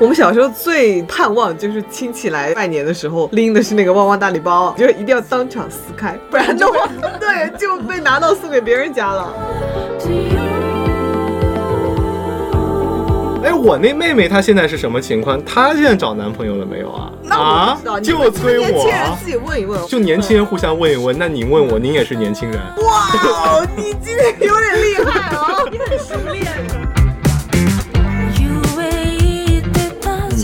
我们小时候最盼望就是亲戚来拜年的时候拎的是那个旺旺大礼包，就是一定要当场撕开，不然的话，对，就被拿到送给别人家了。哎，我那妹妹她现在是什么情况？她现在找男朋友了没有啊？那我啊不知道，，你就催我年轻人，自己问一问。就年轻人互相问一问。那你问我，您也是年轻人。哇，你今天有点厉害啊！你很熟练。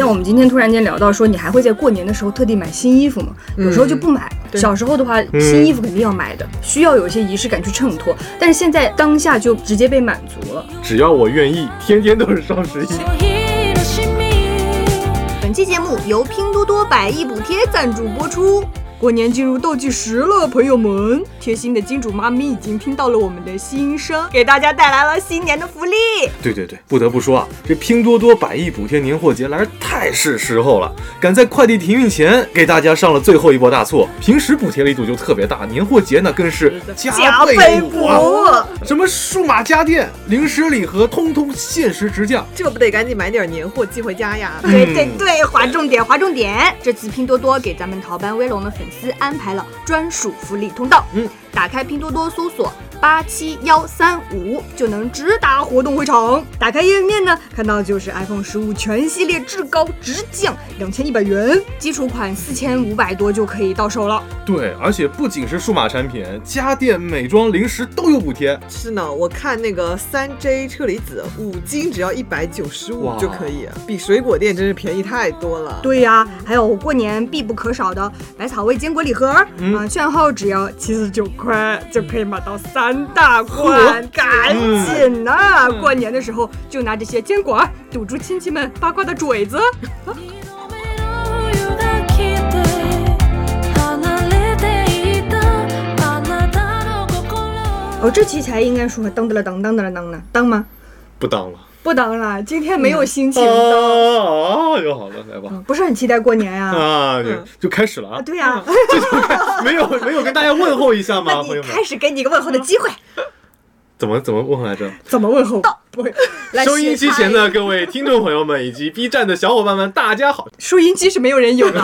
像我们今天突然间聊到说，你还会在过年的时候特地买新衣服吗？有时候就不买。对小时候的话，嗯新衣服肯定要买的，需要有一些仪式感去衬托。但是现在当下就直接被满足了。只要我愿意，天天都是双十一。本期节目由拼多多百亿补贴赞助播出。过年进入倒计时了，朋友们，贴心的金主妈咪已经听到了我们的心声，给大家带来了新年的福利。对对对，不得不说啊，这拼多多百亿补贴年货节来得太是时候了，赶在快递停运前给大家上了最后一波大促。平时补贴力度就特别大，年货节呢更是加倍补啊！什么数码家电、零食礼盒，通通限时直降。这不得赶紧买点年货寄回家呀？对对对，划重点，划重点。这次拼多多给咱们淘班威龙的粉丝安排了专属福利通道。嗯，打开拼多多搜索八七幺三五，就能直达活动会场。打开页面呢，看到就是 iPhone 十五全系列至高直降两千一百元，基础款四千五百多就可以到手了。对，而且不仅是数码产品，家电、美妆、零食都有补贴。是呢，我看那个三 J 车厘子五斤只要一百九十五就可以，比水果店真是便宜太多了。对呀、还有过年必不可少的百草味坚果礼盒，嗯啊，券后只要七十九块就可以买到三大罐，赶紧呐、嗯过年的时候就拿这些坚果堵住亲戚们八卦的嘴子。哦，这期才应该说当得了当当得了当呢，当吗？不当了。不当了，今天没有心情啊当，啊，又好了，来吧。不是很期待过年呀、啊，就就开始了啊啊，！对呀、没有没有跟大家问候一下吗，开始给你一个问候的机会，怎么怎么问候来着？怎么问候？不会，收音机前的各位听众朋友们以及 B 站的小伙伴们，大家好！收音机是没有人有的。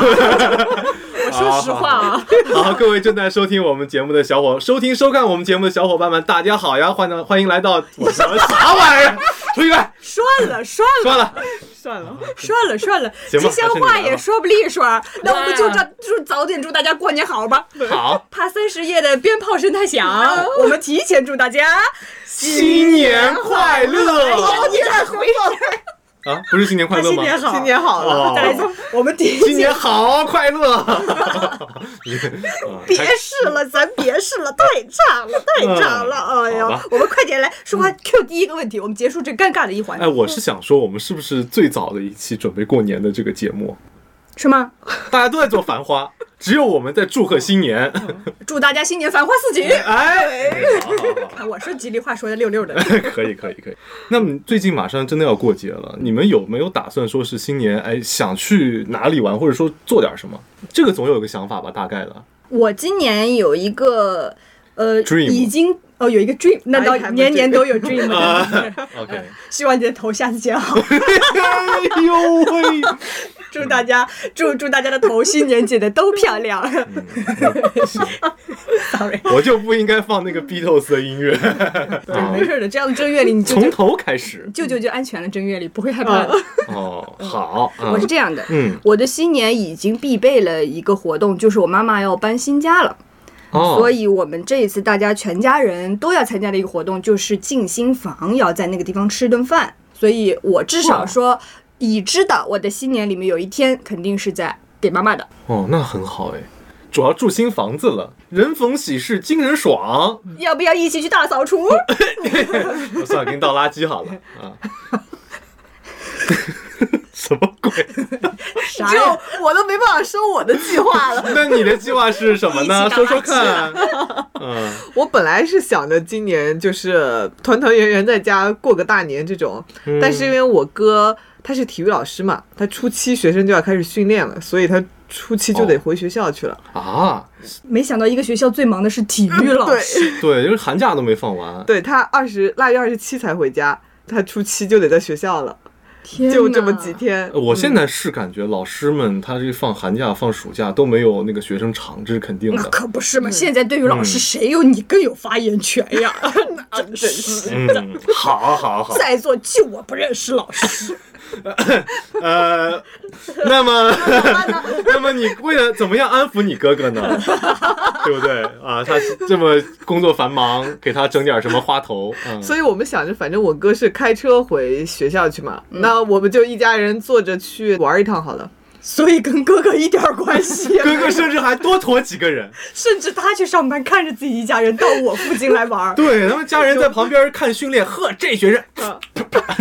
我说实话啊，好，各位正在收听我们节目的小伙，收听收看我们节目的小伙伴们，大家好呀！欢迎欢迎来到我什么啥玩意儿？出去来，算了算了。算了，算了，算了算了，吉祥话也说不利索，那我们就这就早点祝大家过年好吧。好，怕三十夜的鞭炮声太响，我们提前祝大家新年快乐。你咋回事？啊！不是新年快乐吗？新年好，新年好了。哦再来一次，我们提新年。好快乐！别试了，咱别试了，太差了，太差了！哎好吧呀，我们快点来说话 Q 第一个问题，我们结束这尴尬的一环哎，，我是想说，我们是不是最早的一期准备过年的这个节目？是吗？大家都在做繁花，只有我们在祝贺新年。祝大家新年繁花似锦。哎，好好好我说吉利话说的溜溜的。可以可以可以。那么最近马上真的要过节了，你们有没有打算说是新年哎想去哪里玩，或者说做点什么？这个总有个想法吧，大概的。我今年有一个呃 Dream 已经哦有一个 dream，那倒年年都有 dream。OK，希望你的头下次剪好，哎呦喂，祝大家祝祝大家的头新年剪的都漂亮。Sorry，我就不应该放那个 Beatles 的音乐。对没事的，这样的正月里你就从头开始舅舅就安全了，正月里不会害怕了。哦，好，啊我是这样的，嗯，我的新年已经必备了一个活动，就是我妈妈要搬新家了。哦，所以我们这一次大家全家人都要参加的一个活动，就是进新房，要在那个地方吃顿饭。所以我至少说，已知的我的新年里面有一天肯定是在给妈妈的。哦，那很好哎，主要住新房子了，人逢喜事精神爽。要不要一起去大扫除？我 算了，给你倒垃圾好了啊。什么鬼？就？我都没办法说我的计划了。那你的计划是什么呢？说说看。嗯，我本来是想着今年就是团团圆圆在家过个大年这种，嗯但是因为我哥他是体育老师嘛，他初七学生就要开始训练了，所以他初七就得回学校去了。啊，没想到一个学校最忙的是体育老对师。对，因为寒假都没放完。对他二十腊月二十七才回家，他初七就得在学校了。天就这么几天。呃我现在是感觉老师们他这放寒假放暑假都没有那个学生长，这是肯定的那。可不是嘛！现在对于老师，嗯谁有你更有发言权呀？啊真是嗯，好好好，在座就我不认识老师，呃，那么，那么你为了怎么样安抚你哥哥呢？对不对啊？他这么工作繁忙，给他整点什么花头，所以我们想着，反正我哥是开车回学校去嘛，那我们就一家人坐着去玩一趟好了。所以跟哥哥一点关系也没有。哥哥甚至还多驮几个人，甚至他去上班，看着自己一家人到我附近来玩儿。对，他们家人在旁边看训练，呵，这学生，啊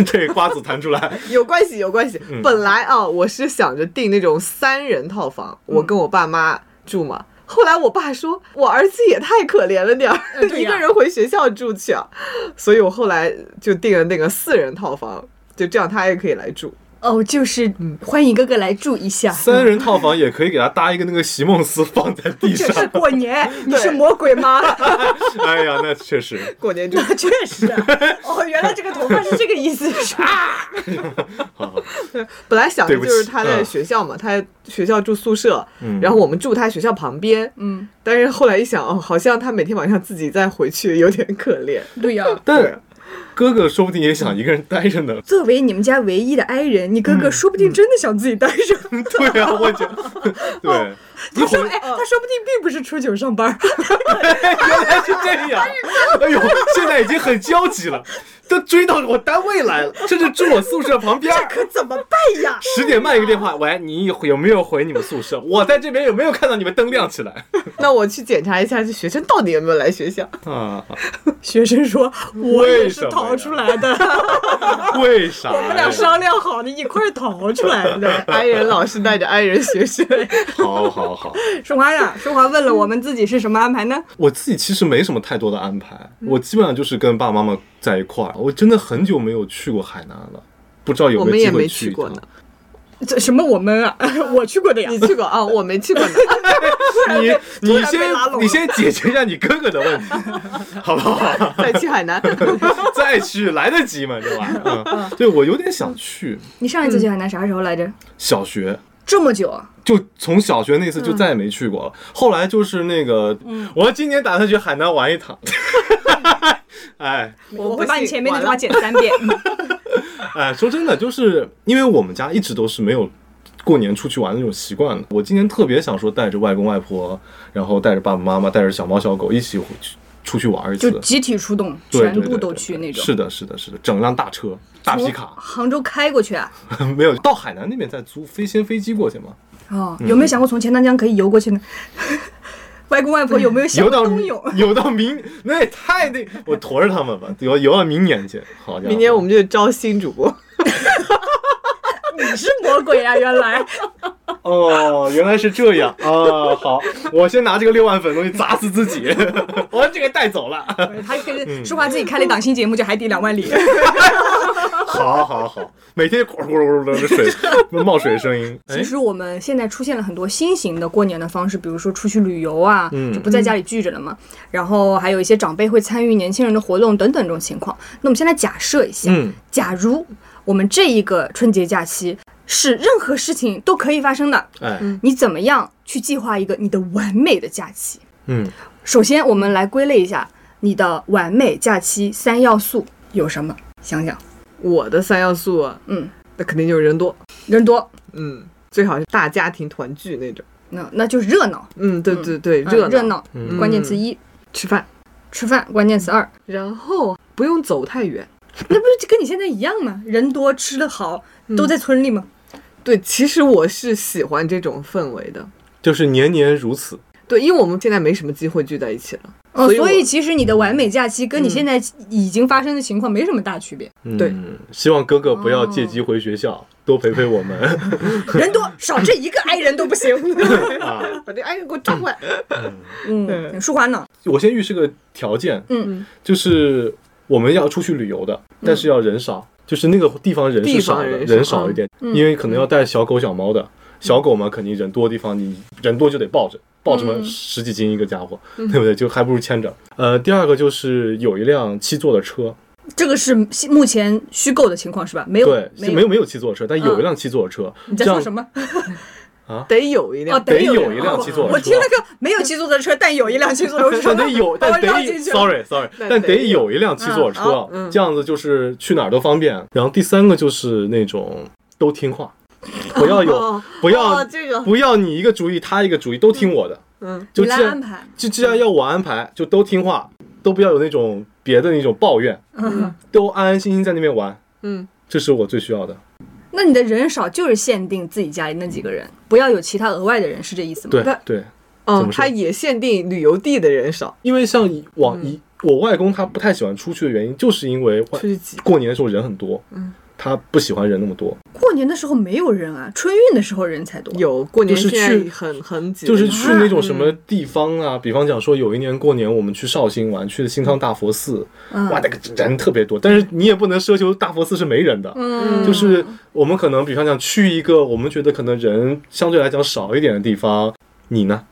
这瓜子弹出来，有关系，有关系。嗯本来啊，我是想着订那种三人套房，我跟我爸妈住嘛。后来我爸说，我儿子也太可怜了点儿，呃对呀一个人回学校住去啊。所以我后来就订了那个四人套房，就这样他也可以来住。哦，就是欢迎哥哥来住一下。三人套房也可以给他搭一个那个席梦思放在地上这是，过年，你是魔鬼吗？哎呀，那确实，过年住，确实。哦，原来这个头发是这个意思，是啊。好好，本来想的就是他在嗯学校嘛，他学校住宿舍，嗯然后我们住他学校旁边。嗯，但是后来一想，哦，好像他每天晚上自己再回去，有点可怜。对呀。但哥哥说不定也想一个人待着呢。作为你们家唯一的爱人，你哥哥说不定真的想自己待着。对啊、我觉得，对，他说，哎，他说不定并不是初九上班，原来是这样。哎呦，现在已经很焦急了，都追到我单位来了，甚至住我宿舍旁边。这可怎么办呀？十点半一个电话，喂，你有没有回你们宿舍？我在这边有没有看到你们灯亮起来？那我去检查一下，这学生到底有没有来学校？啊，学生说，我也是为什么呀逃出来的 为啥？我们俩商量好的，一块儿逃出来的。爱人老师带着爱人学生，好好好，淑华呀，淑华问了我们自己是什么安排呢？我自己其实没什么太多的安排，我基本上就是跟爸爸妈妈在一块儿。我真的很久没有去过海南了，不知道有没有机们也没会去过呢。。这什么我们啊？我去过的呀你。去过啊？我没去过呢。你你先你先解决一下你哥哥的问题，好不好？再去海南，再去来得及吗？对吧？嗯，对我有点想去你上一次去海南啥时候来着？小学。这么久啊？就从小学那次就再也没去过了。后来就是那个，我今年打算去海南玩一趟。哎我会把你前面那句话剪三遍。哎，说真的，就是因为我们家一直都是没有过年出去玩的那种习惯的。我今年特别想说带着外公外婆，然后带着爸爸妈妈，带着小猫小狗一起回去出去玩一次。就集体出动，全部都去那种。是的，是的，是的，整辆大车、大皮卡，杭州开过去啊？没有到海南那边再租飞先飞机过去嘛。哦，有没有想过从钱塘江可以游过去呢？外公外婆有没有想冬泳？游到明，那也太那，我驮着他们吧，游游到明年去。好家伙，明年我们就招新主播。你是魔鬼啊！原来 哦，原来是这样啊！好，我先拿这个六万粉东西砸死自己，我把这个带走了。他跟舒华自己开了一档新节目，叫《海底两万里》。好好好，每天咕噜咕噜咕噜的水 冒水的声音。哎其，实我们现在出现了很多新型的过年的方式，比如说出去旅游啊，嗯就不在家里聚着了嘛。然后还有一些长辈会参与年轻人的活动等等这种情况。那我们现在假设一下，嗯假如我们这一个春节假期是任何事情都可以发生的，哎，你怎么样去计划一个你的完美的假期？嗯，首先，我们来归类一下你的完美假期三要素有什么？想想，我的三要素啊，嗯，那肯定就是人多，人多，嗯，最好是大家庭团聚那种。那那就是热闹，嗯，对对对，嗯热热闹，嗯关键词一，吃饭，吃饭，关键词二。然后不用走太远。那不是跟你现在一样吗？人多吃的好，都在村里吗？对，其实我是喜欢这种氛围的。就是年年如此。对，因为我们现在没什么机会聚在一起了。哦，所以所以其实你的完美假期跟你现在已经发生的情况没什么大区别。嗯对，希望哥哥不要借机回学校，多陪陪我们 人多少这一个爱人都不行。啊。把这爱人给我抓过来。嗯，舒华呢？我先预示个条件，嗯，就是我们要出去旅游的，但是要人少，就是那个地方人是少的，地方人少人少一点，因为可能要带小狗小猫的。小狗嘛，肯定人多的地方，你人多就得抱着，抱什么十几斤一个家伙，对不对？就还不如牵着。呃，第二个就是有一辆七座的车，这个是目前虚构的情况是吧？没有，对，是没有没有七座车，但有一辆七座的车。你在说什么？啊 得有一辆哦，，得有有一辆七座车我听了个没有七座的车，但有一辆七座的车。但得有，但得进去了 sorry sorry，但但得得有有一辆七座车嗯好，嗯这样子就是去哪儿都方便。然后第三个就是那种都听话，不要有哦不要哦这个。不要你一个主意他一个主意都听我的，嗯，就既然安排。就既然要我安排，就都听话，都不要有那种别的那种抱怨，嗯，都安安心心在那边玩，嗯，这是我最需要的。那你的人少就是限定自己家里那几个人，不要有其他额外的人，是这意思吗？对那对，嗯，他也限定旅游地的人少，因为像以往以我外公他不太喜欢出去的原因，就是因为。过年的时候人很多，嗯，他不喜欢人那么多，过年的时候没有人啊，春运的时候人才多。有过年就是现在去很很挤，就是去那种什么嗯。地方啊，比方讲说有一年过年我们去绍兴玩，去的新昌大佛寺，嗯。哇，那个人特别多，但是你也不能奢求大佛寺是没人的，嗯，就是我们可能比方讲去一个我们觉得可能人相对来讲少一点的地方，你呢？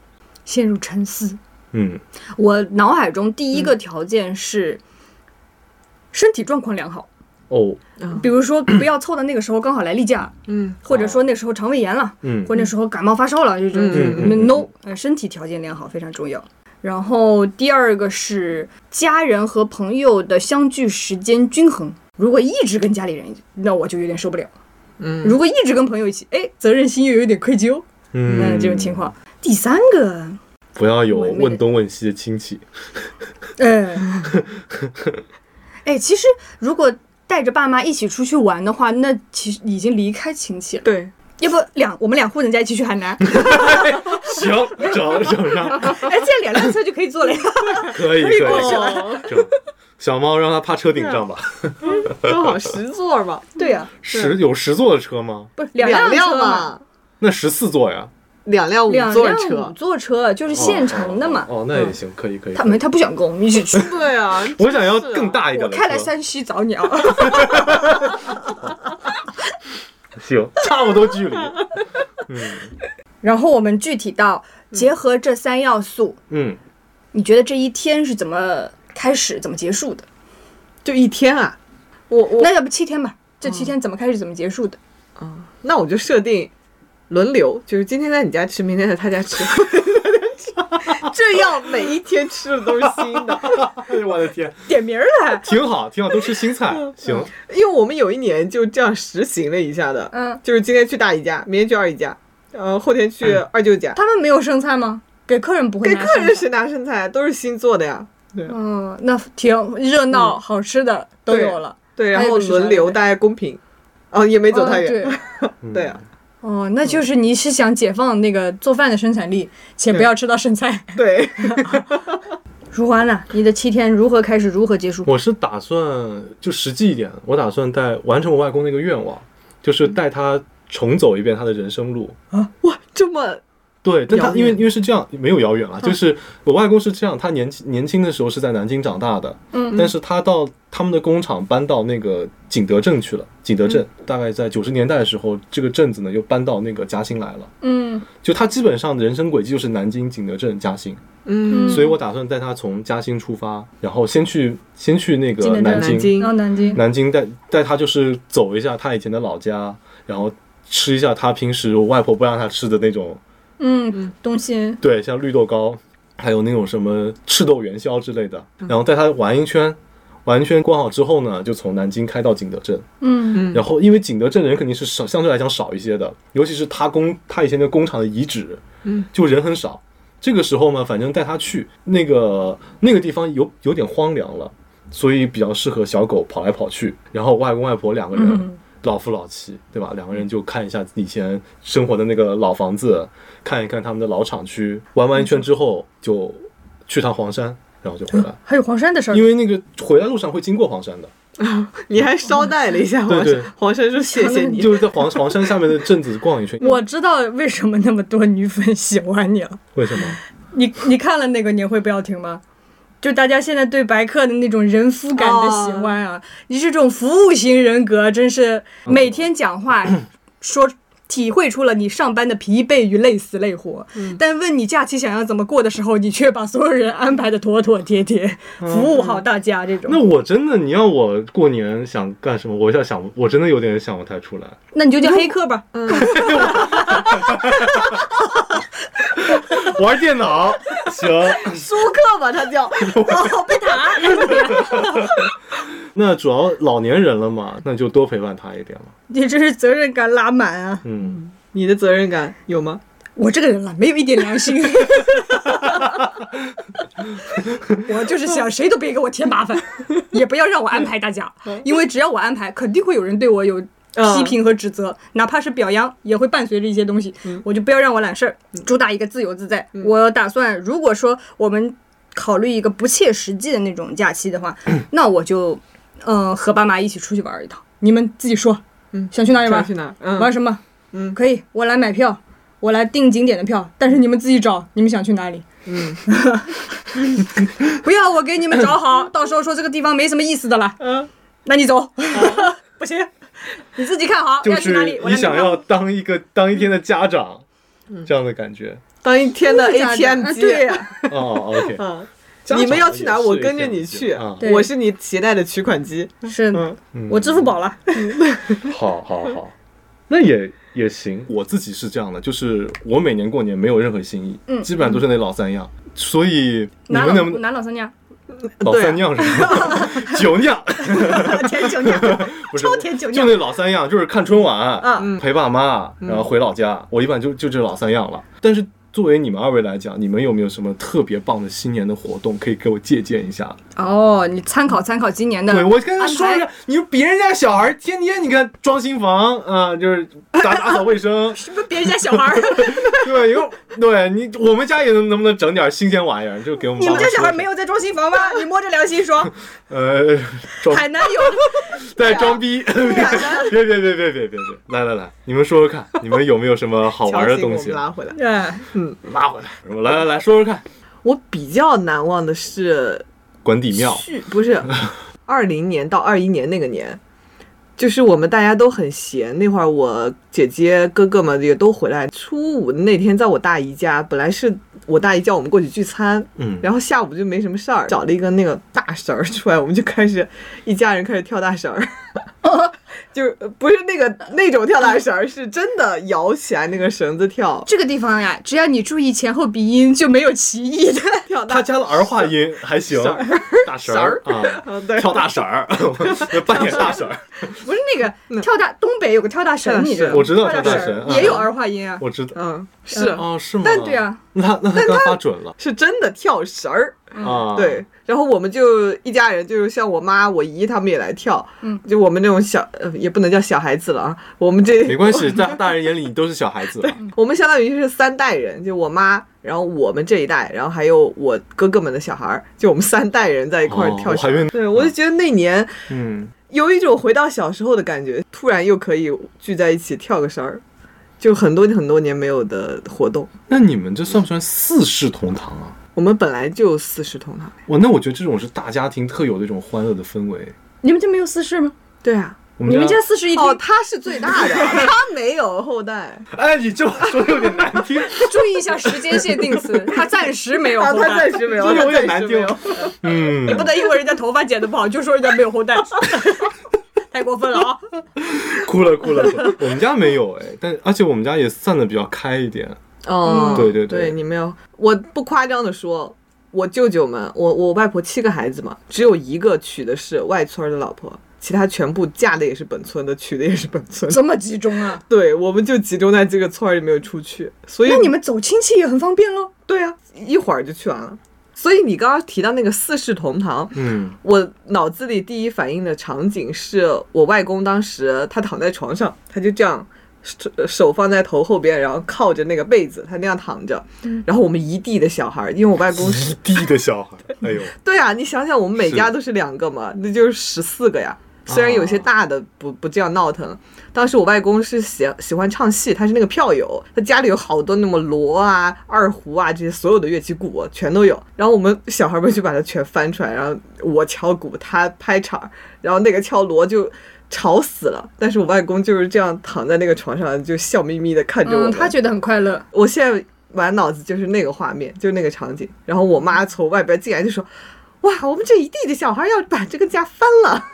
陷入沉思。嗯，我脑海中第一个条件是身体状况良好，哦，比如说不要凑到那个时候刚好来例假，嗯或者说那时候肠胃炎了，嗯或者那时候感冒发烧了，这种嗯嗯嗯 no，呃，身体条件良好非常重要。然后第二个是家人和朋友的相聚时间均衡。如果一直跟家里人，那我就有点受不了。嗯，如果一直跟朋友一起，哎，责任心又有点愧疚，嗯，那这种情况。第三个，不要有问东问西的亲戚，呃，哎，其实如果带着爸妈一起出去玩的话，那其实已经离开亲戚了。对，要不两我们两户人家一起去海南，行，整整上，哎，这样两辆车就可以坐了呀。可以可以，小猫让它趴车顶上吧。正好十座嘛，对呀、十有十座的车吗？不是两两辆嘛，那十四座呀，两辆五两辆五座车，就是现成的嘛。哦，哦那也行，可以可以。他没他不想跟我们一起去，对啊，我想要更大一点我的车。开来山西找你啊。行，差不多距离。嗯然后我们具体到结合这三要素，嗯，你觉得这一天是怎么开始，怎么结束的？就一天啊，我我那要不七天吧？这七天怎么开始，怎么结束的？啊那我就设定轮流，就是今天在你家吃，明天在他家吃，这样每一天吃的都是新的。哎 呦我的天，点名儿了，挺好，挺好，都吃新菜。行，因为我们有一年就这样实行了一下的，嗯，就是今天去大姨家，明天去二姨家，呃，后天去二舅家，他们没有剩菜吗？给客人不会给客人谁拿剩菜，都是新做的呀。对。嗯，那挺热闹，好吃的都有了。对，然后轮流大家公平，哦，也没走太哦远。对，对啊，哦，那就是你是想解放那个做饭的生产力，且不要吃到剩菜。对，如花呢？你的七天如何开始，如何结束？我是打算就实际一点，我打算带完成我外公那个愿望，就是带他重走一遍他的人生路。啊哇，这么对，但他因为因为是这样，没有遥远啊，就是我外公是这样，他年轻年轻的时候是在南京长大的，嗯但是他到他们的工厂搬到那个景德镇去了。景德镇大概在九十年代的时候，这个镇子呢又搬到那个嘉兴来了。嗯。就他基本上的人生轨迹就是南京、景德镇、嘉兴，嗯，所以我打算带他从嘉兴出发，然后先去先去那个南京，南京然后南京，南京带带他就是走一下他以前的老家，然后吃一下他平时我外婆不让他吃的那种，嗯，东西，对，像绿豆糕，还有那种什么赤豆元宵之类的，嗯然后带他玩一圈。玩一圈逛好之后呢，就从南京开到景德镇。嗯然后因为景德镇人肯定是少，相对来讲少一些的，尤其是他工他以前的工厂的遗址，嗯，就人很少。这个时候呢，反正带他去那个那个地方有有点荒凉了，所以比较适合小狗跑来跑去。然后外公外婆两个人、嗯老夫老妻，对吧？两个人就看一下以前生活的那个老房子，看一看他们的老厂区。玩完一圈之后，就去趟黄山，然后就回来。还有黄山的事儿因。为那个回来路上会经过黄山的，啊 你还捎带了一下黄对对山，黄山说谢谢你。就是在黄黄山下面的镇子逛一圈。我知道为什么那么多女粉喜欢你了。为什么？你你看了那个年会不要停吗？就大家现在对白客的那种人夫感的喜欢啊，你是这种服务型人格，真是每天讲话 说体会出了你上班的疲惫与累死累活。但问你假期想要怎么过的时候，你却把所有人安排的妥妥帖帖，服务好大家这种。那我真的，你要我过年想干什么，我想想，我真的有点想不太出来。那你就叫黑客吧。嗯 玩电脑行，舒克吧，他叫。哦，贝塔。那主要老年人了嘛，那就多陪伴他一点嘛。你这是责任感拉满啊！嗯，你的责任感有吗？我这个人了，没有一点良心。我就是想谁都别给我添麻烦，也不要让我安排大家，因为只要我安排，肯定会有人对我有批评和指责，哪怕是表扬，也会伴随着一些东西。我就不要让我揽事儿，主打一个自由自在。我打算，如果说我们考虑一个不切实际的那种假期的话，那我就，嗯，和爸妈一起出去玩一趟。你们自己说，嗯，想去哪里玩？去哪？嗯，玩什么？嗯，可以，我来买票，我来订景点的票，但是你们自己找，你们想去哪里？嗯，不要我给你们找好，到时候说这个地方没什么意思的了。嗯，那你走，不行，你自己看好就要去哪里你想要当一个当一天的家长，这样的感觉。当一天的 ATM 啊机。对呀，哦，OK，嗯，你们要去哪？我跟着你去。啊。我是你携带的取款机。是。我支付宝了。好好 好，那也也行。我自己是这样的，就是我每年过年没有任何新意，嗯基本上都是那老三样。所以你们能不能男老三样，老三样是吧？酒酿 甜酒酿，不是超甜酒酿。就那老三样，就是看春晚，嗯，陪爸妈，然后回老家。我一般就就这老三样了。但是作为你们二位来讲，你们有没有什么特别棒的新年的活动可以给我借鉴一下？哦，你参考参考今年的。对我跟他说一下，你说别人家小孩天天你看装新房啊、就是打打扫卫生，是不是别人家小孩？对，因为对你我们家也能能不能整点新鲜玩意儿，就给我们你们家小孩没有在装新房吗？你摸着良心说，呃装海南有。在装逼，别别别别别别别，来来来，你们说说看，你们有没有什么好玩的东西们拉回来。对，拉回来？什么来来来说说看，我比较难忘的是关帝庙，不是二零年到二一年那个年，就是我们大家都很闲，那会儿我姐姐哥哥们也都回来。初五的那天，在我大姨家，本来是我大姨叫我们过去聚餐，嗯，然后下午就没什么事儿，找了一个那个大绳儿出来，我们就开始一家人开始跳大绳儿。就不是那个那种跳大绳儿，是真的摇起来那个绳子跳这个地方呀，只要你注意前后鼻音，就没有歧义的。跳 大他加了儿化音还行，大绳儿啊，跳大绳儿，扮演大绳儿，不是那个跳大，东北有个跳大神，跳大神你知道吗？我知道跳神也有儿化音啊。我知道。嗯是哦，是吗？但对啊，那他那他刚发准了是真的跳绳儿。啊！对，然后我们就一家人，就是像我妈、我姨他们也来跳，嗯，就我们这种小，呃，也不能叫小孩子了啊，我们这没关系，在大人眼里你都是小孩子了。我们相当于是三代人，就我妈，然后我们这一代，然后还有我哥哥们的小孩儿，就我们三代人在一块儿哦跳绳对，我就觉得那年嗯，有一种回到小时候的感觉，突然又可以聚在一起跳个绳儿，就很多很多年没有的活动。那你们这算不算四世同堂啊？我们本来就四世同堂。哇，那我觉得这种是大家庭特有的一种欢乐的氛围。你们就没有四世吗？对啊，我你们家四室一厅，哦，他是最大的，他没有后代。哎，你这么说有点难听，注意一下时间限定词，他暂时没有后代，他暂时没有，这有他点难听。嗯你，不能因为人家头发剪得不好就说人家没有后代，太过分了啊！哭了哭了。哭了我们家没有哎，但而且我们家也散的比较开一点。哦，对对对对，你没有，我不夸张的说，我舅舅们，我我外婆七个孩子嘛，只有一个娶的是外村的老婆，其他全部嫁的也是本村的，娶的也是本村的。这么集中啊？对，我们就集中在这个村儿里没有出去，所以那你们走亲戚也很方便喽。对啊，一会儿就去完了。所以你刚刚提到那个四世同堂，嗯，我脑子里第一反应的场景是我外公当时他躺在床上，他就这样手手放在头后边，然后靠着那个被子，他那样躺着。然后我们一地的小孩，因为我外公是，一地的小孩，哎呦，对啊，你想想，我们每家都是两个嘛，那就是十四个呀。虽然有些大的不不这样闹腾，当时我外公是喜喜欢唱戏，他是那个票友，他家里有好多那么锣啊、二胡啊这些所有的乐器鼓全都有。然后我们小孩们就把它全翻出来，然后我敲鼓，他拍场，然后那个敲锣就吵死了。但是我外公就是这样躺在那个床上，就笑眯眯的看着我嗯，他觉得很快乐。我现在满脑子就是那个画面，就是那个场景。然后我妈从外边进来就说：“哇，我们这一地的小孩要把这个家翻了。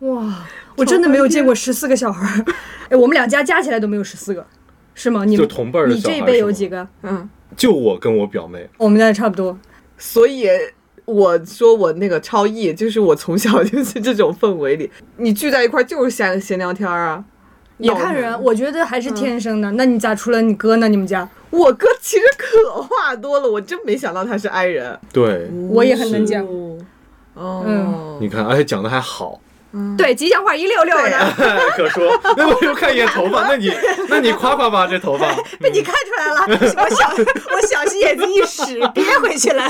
哇，我真的没有见过十四个小孩儿。哎，我们两家加起来都没有十四个，是吗？你们就同辈儿的你这一辈有几个？”嗯，就我跟我表妹，我们家也差不多。所以我说我那个超意，就是我从小就是这种氛围里，你聚在一块儿就是闲闲聊天啊。也看人，我觉得还是天生的。那你咋除了你哥呢？你们家我哥其实可话多了，我真没想到他是 i 人。对，我也很能讲，哦，嗯你看，而且讲的还好，对吉祥话一溜溜的，可说。那我又看一眼头发，那你那你夸夸吧，这头发。被你看出来了。我小我小心眼睛一使，憋回去了。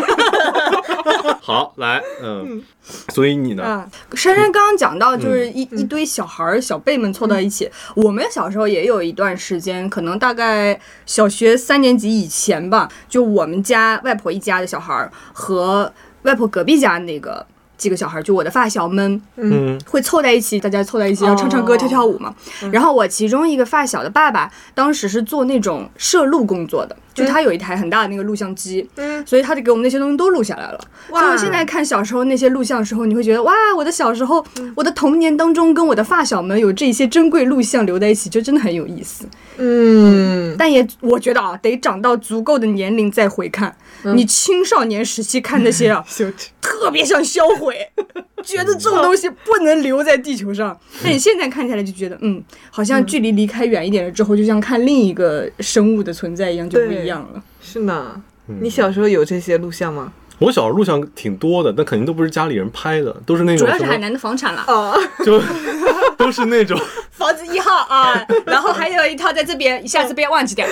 好，来，嗯，所以你呢？啊，珊珊刚刚讲到，就是一、一堆小孩儿、小辈们凑到一起。我们小时候也有一段时间，可能大概小学三年级以前吧，就我们家外婆一家的小孩儿和外婆隔壁家那个几个小孩，就我的发小们，嗯，会凑在一起，大家凑在一起要唱唱歌、哦。跳跳舞嘛。然后我其中一个发小的爸爸，当时是做那种摄录工作的，就他有一台很大的那个录像机，嗯。所以他就给我们那些东西都录下来了。哇所以我现在看小时候那些录像的时候，你会觉得哇，我的小时候，我的童年当中跟我的发小们有这些珍贵录像留在一起，就真的很有意思。嗯，但也我觉得啊，得长到足够的年龄再回看。你青少年时期看那些啊。特别想销毁，觉得这种东西不能留在地球上。但你现在看起来就觉得，嗯，好像距离离开远一点了之后，就像看另一个生物的存在一样，就不一样了。是呢。你小时候有这些录像吗？我小时候录像挺多的，但肯定都不是家里人拍的，都是那种主，要是海南的房产了，哦，就 都是那种。房子一号啊，然后还有一套在这边，一下子不要忘记掉。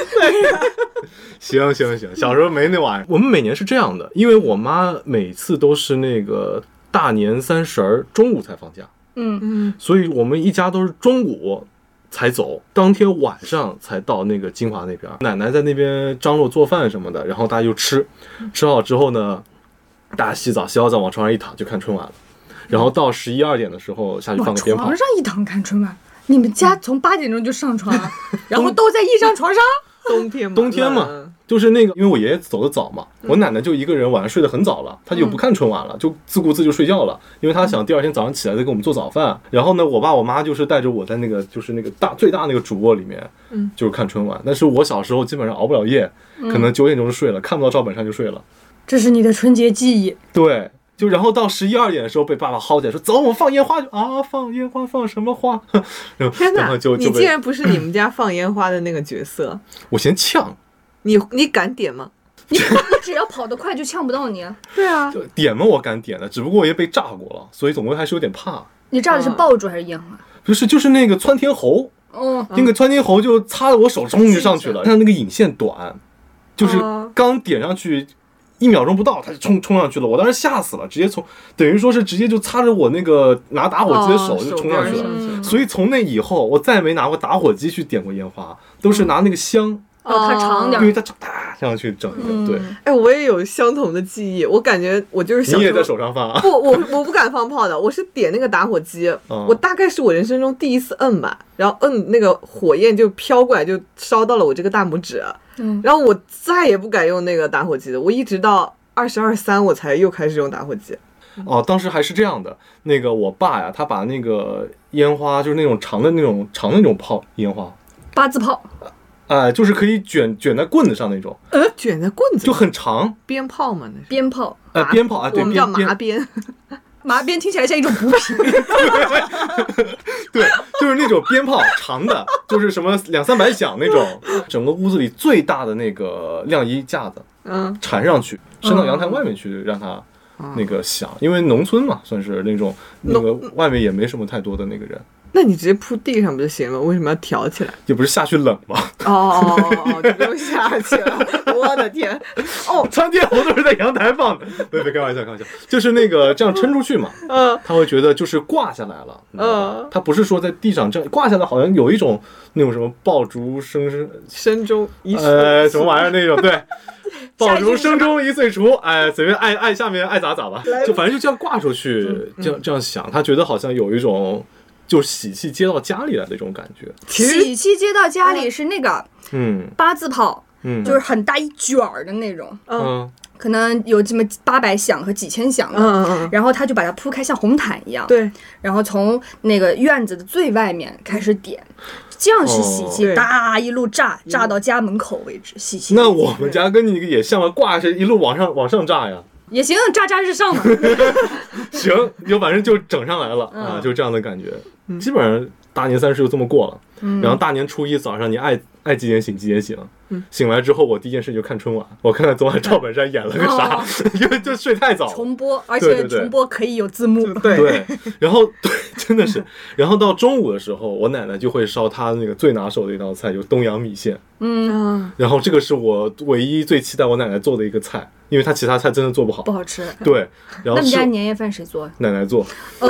行行行，小时候没那玩意儿。我们每年是这样的，因为我妈每次都是那个大年三十儿中午才放假，嗯嗯，所以我们一家都是中午才走，当天晚上才到那个金华那边。奶奶在那边张罗做饭什么的，然后大家就吃，吃好之后呢，大家洗澡，洗好澡往床上一躺就看春晚了。然后到十一二点的时候下去放个鞭炮床，上一躺看春晚，你们家从八点钟就上床，然后都在一张床上。冬 天冬天嘛，就是那个，因为我爷爷走的早嘛，我奶奶就一个人晚上睡得很早了，她就不看春晚了，就自顾自就睡觉了，因为她想第二天早上起来再给我们做早饭。然后呢，我爸我妈就是带着我在那个就是那个大最大那个主卧里面，嗯，就是看春晚。但是我小时候基本上熬不了夜，可能九点钟就睡了，看不到赵本山就睡了。这是你的春节记忆。对。就然后到十一二点的时候被爸爸薅起来说走，我们放烟花去啊！放烟花放什么花？然后天哪然后！就你竟然不是你们家放烟花的那个角色，我嫌呛，你你敢点吗？你你只要跑得快就呛不到你啊！对啊，就点嘛我敢点的，只不过我也被炸过了，所以总归还是有点怕。你炸的是爆竹还是烟花？不是，就是那个窜天猴，哦，那个窜天猴就擦着我手，终于上去了。但那个引线短，就是哦刚点上去一秒钟不到，他就冲冲上去了。我当时吓死了，直接从等于说是直接就擦着我那个拿打火机的手哦就冲上去了。所以从那以后，我再也没拿过打火机去点过烟花，都是拿那个香，哦，它长点儿。因为它哒这样去整一个。对，哎，我也有相同的记忆，我感觉我就是小时候你也在手上放啊？不，我我不敢放炮的，我是点那个打火机，嗯我大概是我人生中第一次摁吧，然后摁那个火焰就飘过来，就烧到了我这个大拇指，嗯然后我再也不敢用那个打火机了，我一直到二十二三我才又开始用打火机。哦，当时还是这样的，那个我爸呀，他把那个烟花，就是那种长的那种长的那种炮烟花，八字炮，哎、就是可以卷卷在棍子上那种，呃卷在棍子就，很长，鞭炮嘛，那是。鞭炮，呃，鞭炮啊，对，我们叫麻鞭，鞭。麻鞭听起来像一种补品。对，就是那种鞭炮，长的，就是什么两三百响那种，整个屋子里最大的那个晾衣架子嗯，缠上去，伸到阳台外面去，让它那个响，因为农村嘛，算是那种那个外面也没什么太多的那个人，那你直接铺地上不就行了？为什么要挑起来？也不是下去冷吗，哦哦哦哦，就不用下去了。我的天！哦，窜天猴都是在阳台放的，别别开玩笑，开玩笑，就是那个这样撑出去嘛，嗯他会觉得就是挂下来了，嗯他不是说在地上这样挂下来，好像有一种那种什么爆竹声声，声中一呃，什么玩意儿那种，对，爆竹声中一岁除，哎，随便爱爱下面爱咋咋吧，就反正就这样挂出去，这样这样想，他觉得好像有一种就喜气接到家里来的这种感觉。其实喜气接到家里是那个嗯八字炮，嗯，就是很大一卷儿的那种，嗯嗯可能有这么八百响和几千响的。嗯嗯，然后他就把它铺开，像红毯一样。，对，然后从那个院子的最外面开始点，这样是喜气，哦哒一路炸炸到家门口为止，喜气。那我们家跟你也像啊，挂是一路往上往上炸呀。也行，炸炸日上嘛。行，就反正就整上来了、嗯啊，就这样的感觉。基本上大年三十就这么过了，嗯然后大年初一早上你爱爱几点醒几点醒，嗯醒来之后我第一件事就看春晚，我看看昨晚赵本山演了个啥，哦 因为就睡太早。重播，而且重播可以有字幕。对对，然后 对，真的是，然后到中午的时候，我奶奶就会烧她那个最拿手的一道菜，就是东阳米线。嗯，然后这个是我唯一最期待我奶奶做的一个菜，因为她其他菜真的做不好不。好吃。对，然后那你家年夜饭谁做？奶奶做，哦，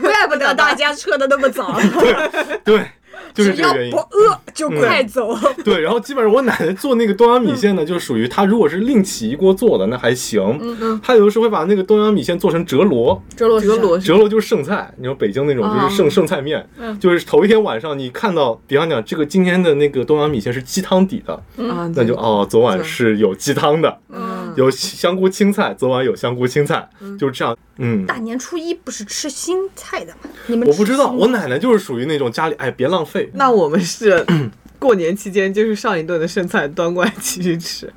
怪不得大家 撤的那么早，对对，就是这个原因。不。饿就快走。对，然后基本上我奶奶做那个东阳米线呢，就属于她如果是另起一锅做的那还行，嗯她有的时候会把那个东阳米线做成折罗，折罗折罗折罗就是剩菜，你说北京那种就是剩、哦。剩菜面，嗯。就是头一天晚上你看到，比方讲这个今天的那个东阳米线是鸡汤底的，啊，那就哦，昨晚是有鸡汤的，嗯，有香菇青菜，昨晚有香菇青菜，就是这样，嗯。大年初一不是吃新菜的吗？你们我不知道，我奶奶就是属于那种家里哎别浪费，那我们是 过年期间就是上一顿的剩菜端过来继续吃，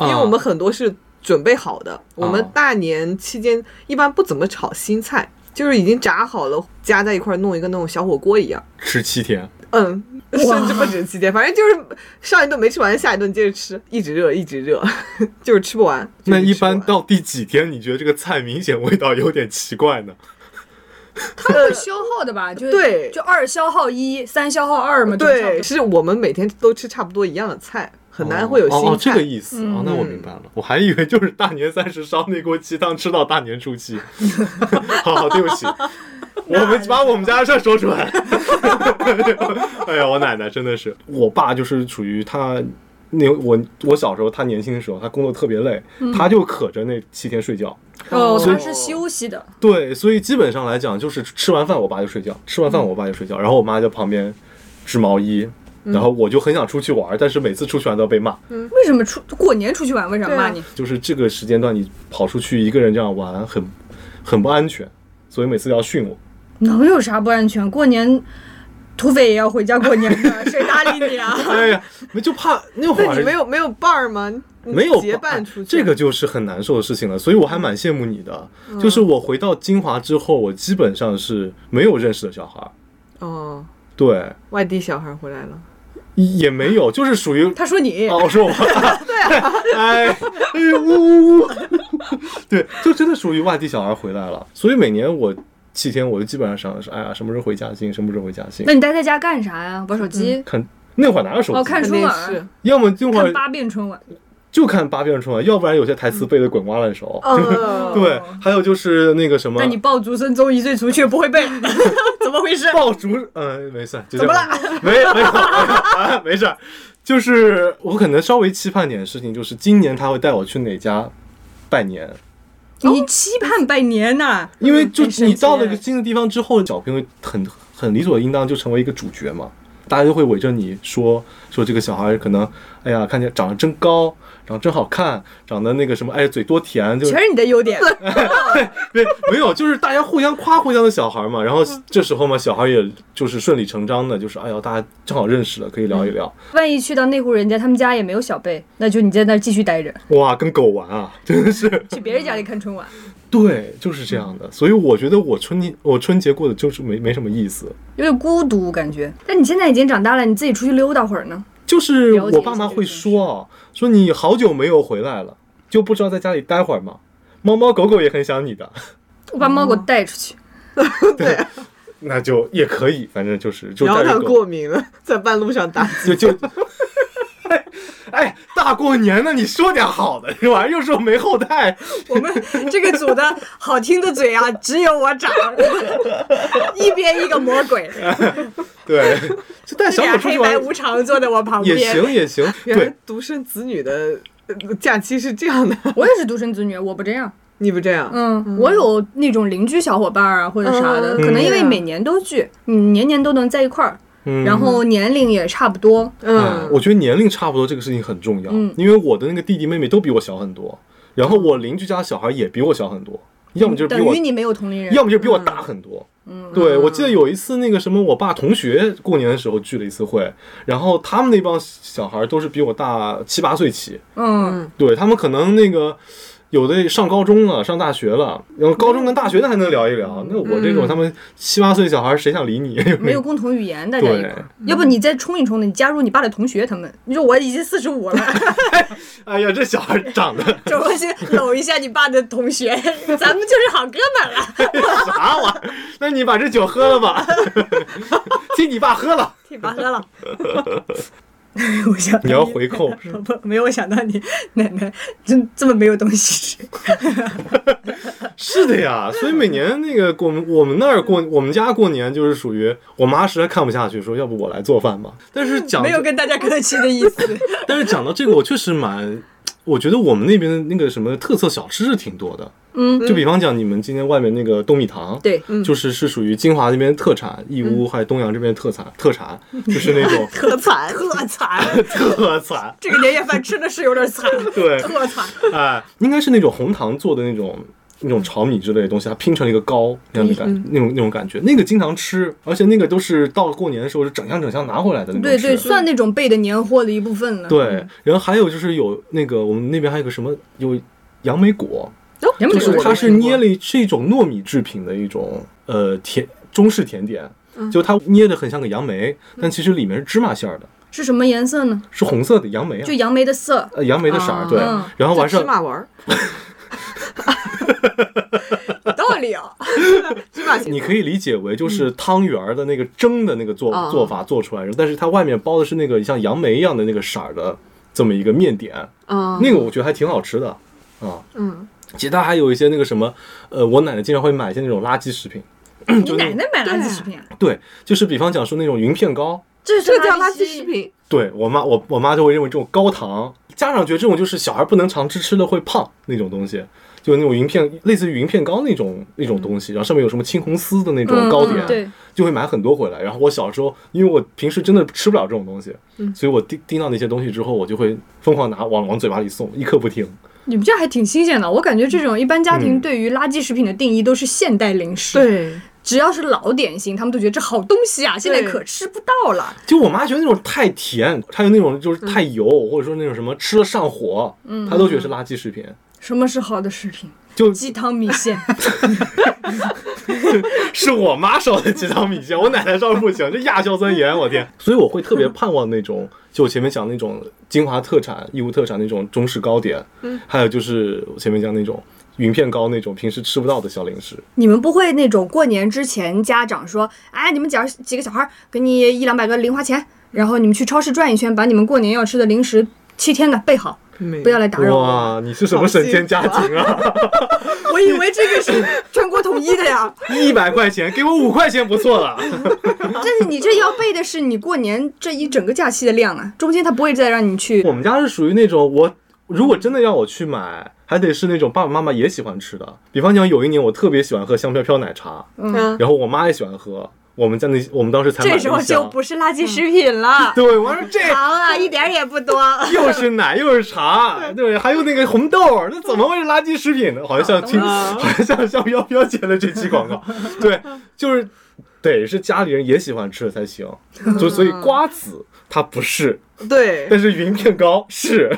因为我们很多是准备好的。我们大年期间一般不怎么炒新菜，就是已经炸好了，加在一块儿弄一个那种小火锅一样。吃七天，嗯，甚至不止七天，反正就是上一顿没吃完，下一顿接着吃，一直热，一直热，就是吃不完。那一般到第几天你觉得这个菜明显味道有点奇怪呢？它会消耗的吧？就对就二消耗一，三消耗二嘛。对，多是我们每天都吃差不多一样的菜，很难会有新哦哦这。个意思、嗯哦，那我明白了，我还以为就是大年三十烧那锅鸡汤吃到大年初七。好好，对不起，我们把我们家的事说出来。哎呀，我奶奶真的是，我爸就是属于他。那我我小时候，他年轻的时候，他工作特别累，他就可着那七天睡觉。哦，他是休息的。对，所以基本上来讲，就是吃完饭我爸就睡觉，吃完饭我爸就睡觉，然后我妈在旁边织毛衣，然后我就很想出去玩，但是每次出去玩都要被骂。为什么出过年出去玩？为什么骂你？就是这个时间段你跑出去一个人这样玩，很很不安全，所以每次要训我。能有啥不安全？过年土匪也要回家过年的，谁搭理你啊？哎呀，没就怕那会儿你没有没有伴儿吗？没有结伴伴出去，这个就是很难受的事情了，所以我还蛮羡慕你的。嗯就是我回到金华之后，我基本上是没有认识的小孩儿，哦，对，外地小孩回来了，也没有，就是属于他说你，哦，我说我，对啊，哎，哎呜呜呜，对，就真的属于外地小孩回来了，所以每年我七天，我就基本上想的是，哎呀，什么时候回嘉兴，什么时候回嘉兴那，你待在家干啥呀？玩手机？看那会儿哪有手机，哦看看春晚，要么就会儿看八遍春晚。就看八遍春晚，要不然有些台词背得滚瓜烂熟。嗯 对，还有就是那个什么但你爆竹声中一岁除却不会背，怎么回事？爆竹，嗯、没事，就这怎么了？没没有没有啊，没事，就是我可能稍微期盼点的事情，就是今年他会带我去哪家拜年，你期盼拜年呐？因为就你到了一个新的地方之后，小朋友很很理所应当就成为一个主角嘛，大家就会围着你说说这个小孩可能，哎呀，看见长得真高，长得真好看，长得那个什么，哎，嘴多甜，就全是你的优点。对，没有，就是大家互相夸互相的小孩嘛，然后这时候嘛，小孩也就是顺理成章的，就是哎呀，大家正好认识了，可以聊一聊，万一去到那户人家，他们家也没有小辈，那就你在那儿继续待着，哇，跟狗玩啊，真的是，去别人家里看春晚。对，就是这样的，所以我觉得我春节我春节过的就是没没什么意思，有点孤独感觉。但你现在已经长大了，你自己出去溜达会儿呢。就是我爸妈会说啊，说你好久没有回来了，就不知道在家里待会儿吗？猫猫狗狗也很想你的，我把猫给我带出去，对，那就也可以，反正就是就然后他带着狗，过敏了，在半路上打就就。哎，大过年的，你说点好的是吧？又说没后代，我们这个组的好听的嘴啊，只有我长，一边一个魔鬼，对，就带小俩狗出去玩。黑白无常坐在我旁边。也。行也行，原来对，独生子女的呃假期是这样的，我也是独生子女，我不这样。你不这样？嗯，我有那种邻居小伙伴啊，或者啥的，嗯可能因为嗯。每年都聚，你年年都能在一块儿，嗯然后年龄也差不多。哎嗯，我觉得年龄差不多这个事情很重要，嗯因为我的那个弟弟妹妹都比我小很多，然后我邻居家小孩也比我小很多，要么就是比我等于，你没有同龄人。要么就是比我大很多。嗯，对，我记得有一次那个什么，我爸同学过年的时候聚了一次会，然后他们那帮小孩都是比我大七八岁起，嗯，对他们可能那个。有的上高中了，上大学了，然后高中跟大学的还能聊一聊。那我这种嗯他们七八岁小孩，谁想理你？没有共同语言，大家一块对儿。要不你再冲一冲呢？你加入你爸的同学他们。你说我已经四十五了，哎呀，这小孩长得 走过去搂一下你爸的同学，咱们就是好哥们儿了。啥玩意儿？那你把这酒喝了吧，替你爸喝了。替爸喝了。我想你要回扣是不不没有想到你 奶奶真这么没有东西吃。是的呀，所以每年那个我们我们那儿过我们家过年就是属于我妈实在看不下去，说要不我来做饭吧。但是讲没有跟大家客气的意思。但是讲到这个，我确实蛮，我觉得我们那边的那个什么特色小吃是挺多的。嗯，就比方讲，你们今天外面那个冬米糖，对，就是是属于金华那边特产，义乌还有东阳这边特产特产，就是那种 特产，特产，特产，这个年夜饭吃的是有点惨，对，特惨。哎，应该是那种红糖做的那种。那种炒米之类的东西，它拼成了一个糕那样的感，那种那种感觉，那个经常吃，而且那个都是到过年的时候是整箱整箱拿回来的那种。对对，算那种备的年货的一部分了。对，然后还有就是有那个我们那边还有个什么有杨梅果，就是它是捏了一是一种糯米制品的一种呃甜中式甜点，就它捏的很像个杨梅，但其实里面是芝麻馅儿的，是什么颜色呢？是红色的杨梅啊就，杨梅的色。呃杨梅的色儿，啊对嗯，然后完事儿。芝麻丸儿，有道理啊。芝麻馅你可以理解为就是汤圆儿的那个蒸的那个做、哦做法做出来的，但是它外面包的是那个像杨梅一样的那个色儿的这么一个面点，啊，那个我觉得还挺好吃的啊。嗯，其他还有一些那个什么，呃，我奶奶经常会买一些那种垃圾食品，你奶奶买垃圾食品啊？对，就是比方讲说那种云片糕，这这个叫垃圾食。品，对我妈我我妈就会认为这种高糖，家长觉得这种就是小孩不能常吃，吃了会胖那种东西，就那种云片类似于云片糕那种那种东西，然后上面有什么青红丝的那种嗯糕点，嗯对，就会买很多回来。然后我小时候，因为我平时真的吃不了这种东西，嗯所以我盯盯到那些东西之后，我就会疯狂拿往往嘴巴里送，一刻不停。你们这还挺新鲜的。我感觉这种一般家庭嗯对于垃圾食品的定义都是现代零食，，对，只要是老点心，他们都觉得这好东西啊，现在可吃不到了。就我妈觉得那种太甜，还有那种就是太油，或者说那种什么吃了上火，她都觉得是垃圾食品。什么是好的食品？就鸡汤米线。是我妈烧的鸡汤米线，我奶奶烧的不行，这亚硝酸盐，我天！所以我会特别盼望那种，就我前面讲那种金华特产、义乌特产那种中式糕点，嗯，还有就是我前面讲那种云片糕那种平时吃不到的小零食。你们不会那种过年之前家长说，哎，你们假如几个小孩儿给你一两百个零花钱，然后你们去超市转一圈，把你们过年要吃的零食七天的备好，没不要来打扰我。哇，你是什么神仙家庭啊？我以为这个是全国统一的呀，一百块钱给我五块钱不错了。但是你这要备的是你过年这一整个假期的量啊，中间他不会再让你去。我们家是属于那种我如果真的要我去买，还得是那种爸爸妈妈也喜欢吃的。比方讲，有一年我特别喜欢喝香飘飘奶茶，嗯，然后我妈也喜欢喝，我们在那我们当时才这时候就。不是垃圾食品了，对，我说这糖啊一点儿也不多。又是奶又是茶，对，还有那个红豆，那怎么会是垃圾食品呢？好像像听，啊好像像像飘飘接了这期广告，对，就是得是家里人也喜欢吃的才行，就所以瓜子它不是，对，但是云片糕是。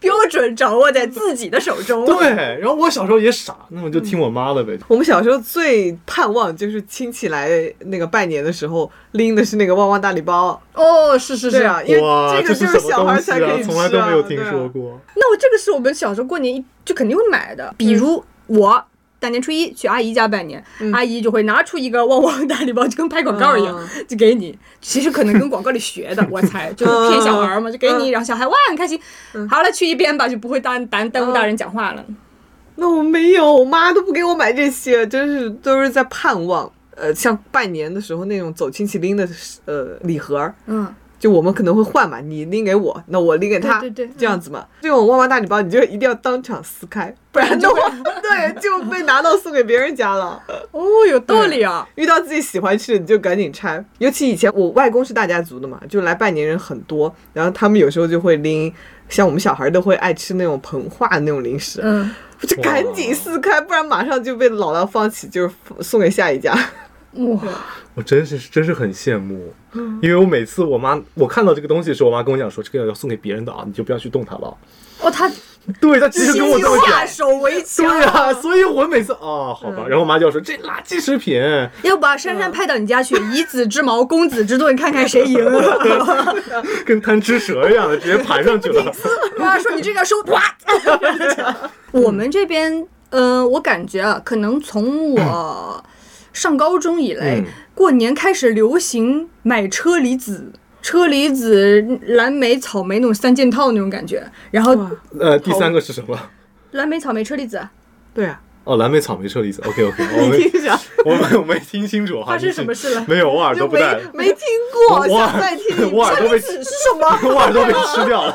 标准掌握在自己的手中。对，然后我小时候也傻，那我就听我妈的呗。我们小时候最盼望就是亲戚来那个拜年的时候拎的是那个旺旺大礼包，哦，是是是对啊，因为，这个就是小孩？才可以吃、啊，从来都没有听说过。那我这个是我们小时候过年一就肯定会买的，比如我。大年初一去阿姨家拜年，阿姨就会拿出一个旺旺大礼包，就跟拍广告一样，就给你。其实可能跟广告里学的，我猜就是骗小孩嘛，就给你，然后小孩哇很开心。好了，去一边吧，就不会耽耽耽误大人讲话了。那我没有，我妈都不给我买这些，真是都是在盼望。呃，像拜年的时候那种走亲戚拎的呃礼盒儿，嗯，就我们可能会换嘛，你拎给我，那我拎给他，对对对这样子嘛。这种旺旺大礼包，你就一定要当场撕开，不然的话，对，就被拿到送给别人家了。哦，有道理啊。遇到自己喜欢吃的，你就赶紧拆。尤其以前我外公是大家族的嘛，就来拜年人很多，然后他们有时候就会拎，像我们小孩都会爱吃那种膨化的那种零食，嗯，我就赶紧撕开，不然马上就被姥姥放起，就是送给下一家。哇，我真是真是很羡慕，因为我每次我妈我看到这个东西的时候，我妈跟我讲说这个要送给别人的啊，你就不要去动它了。哦，他对，她其实跟我这么讲。下手为强。对呀、所以我每次啊，好吧，然后我妈就要说这垃圾食品，要把珊珊派到你家去，以子之矛攻子之盾，看看谁赢。跟贪吃蛇一样的，直接盘上去了。我妈说你这个要收，哇！我们这边，呃，我感觉啊，可能从我上高中以来，嗯过年开始流行买车厘子。车厘子、蓝莓、草莓那种三件套那种感觉，然后，呃，第三个是什么？蓝莓、草莓、车厘子，对啊，哦，蓝莓、草莓、车厘子。OK OK，我你没听一下，我没 我没听清楚哈。发生什么事了？没有，我耳朵不带。没听过，我想再听。我耳朵被是什么？我耳朵被吃掉了。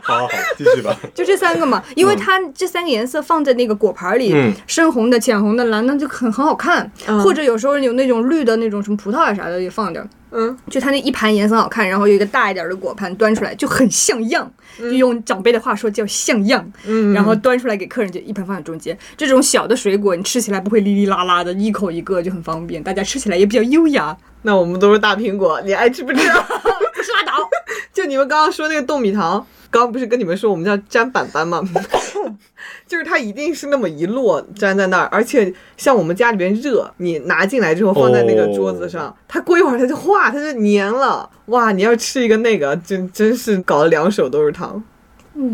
好好好，继续吧。就这三个嘛，因为它这三个颜色放在那个果盘里，嗯深红的、浅红的、蓝的就很很好看。嗯或者有时候有那种绿的那种什么葡萄啊啥的也放点儿，嗯，就它那一盘颜色好看，然后有一个大一点的果盘端出来就很像样，就用长辈的话说叫像样。嗯然后端出来给客人就一盘放在中间。这种小的水果你吃起来不会哩哩啦啦的，一口一个就很方便，大家吃起来也比较优雅。那我们都是大苹果，你爱吃不吃？不是拉倒，就你们刚刚说那个冻米糖，刚刚不是跟你们说我们叫粘板板吗？就是它一定是那么一摞粘在那儿，而且像我们家里边热，你拿进来之后放在那个桌子上，它过一会儿它就化，它就粘了。哇，你要吃一个那个，真真是搞得两手都是糖。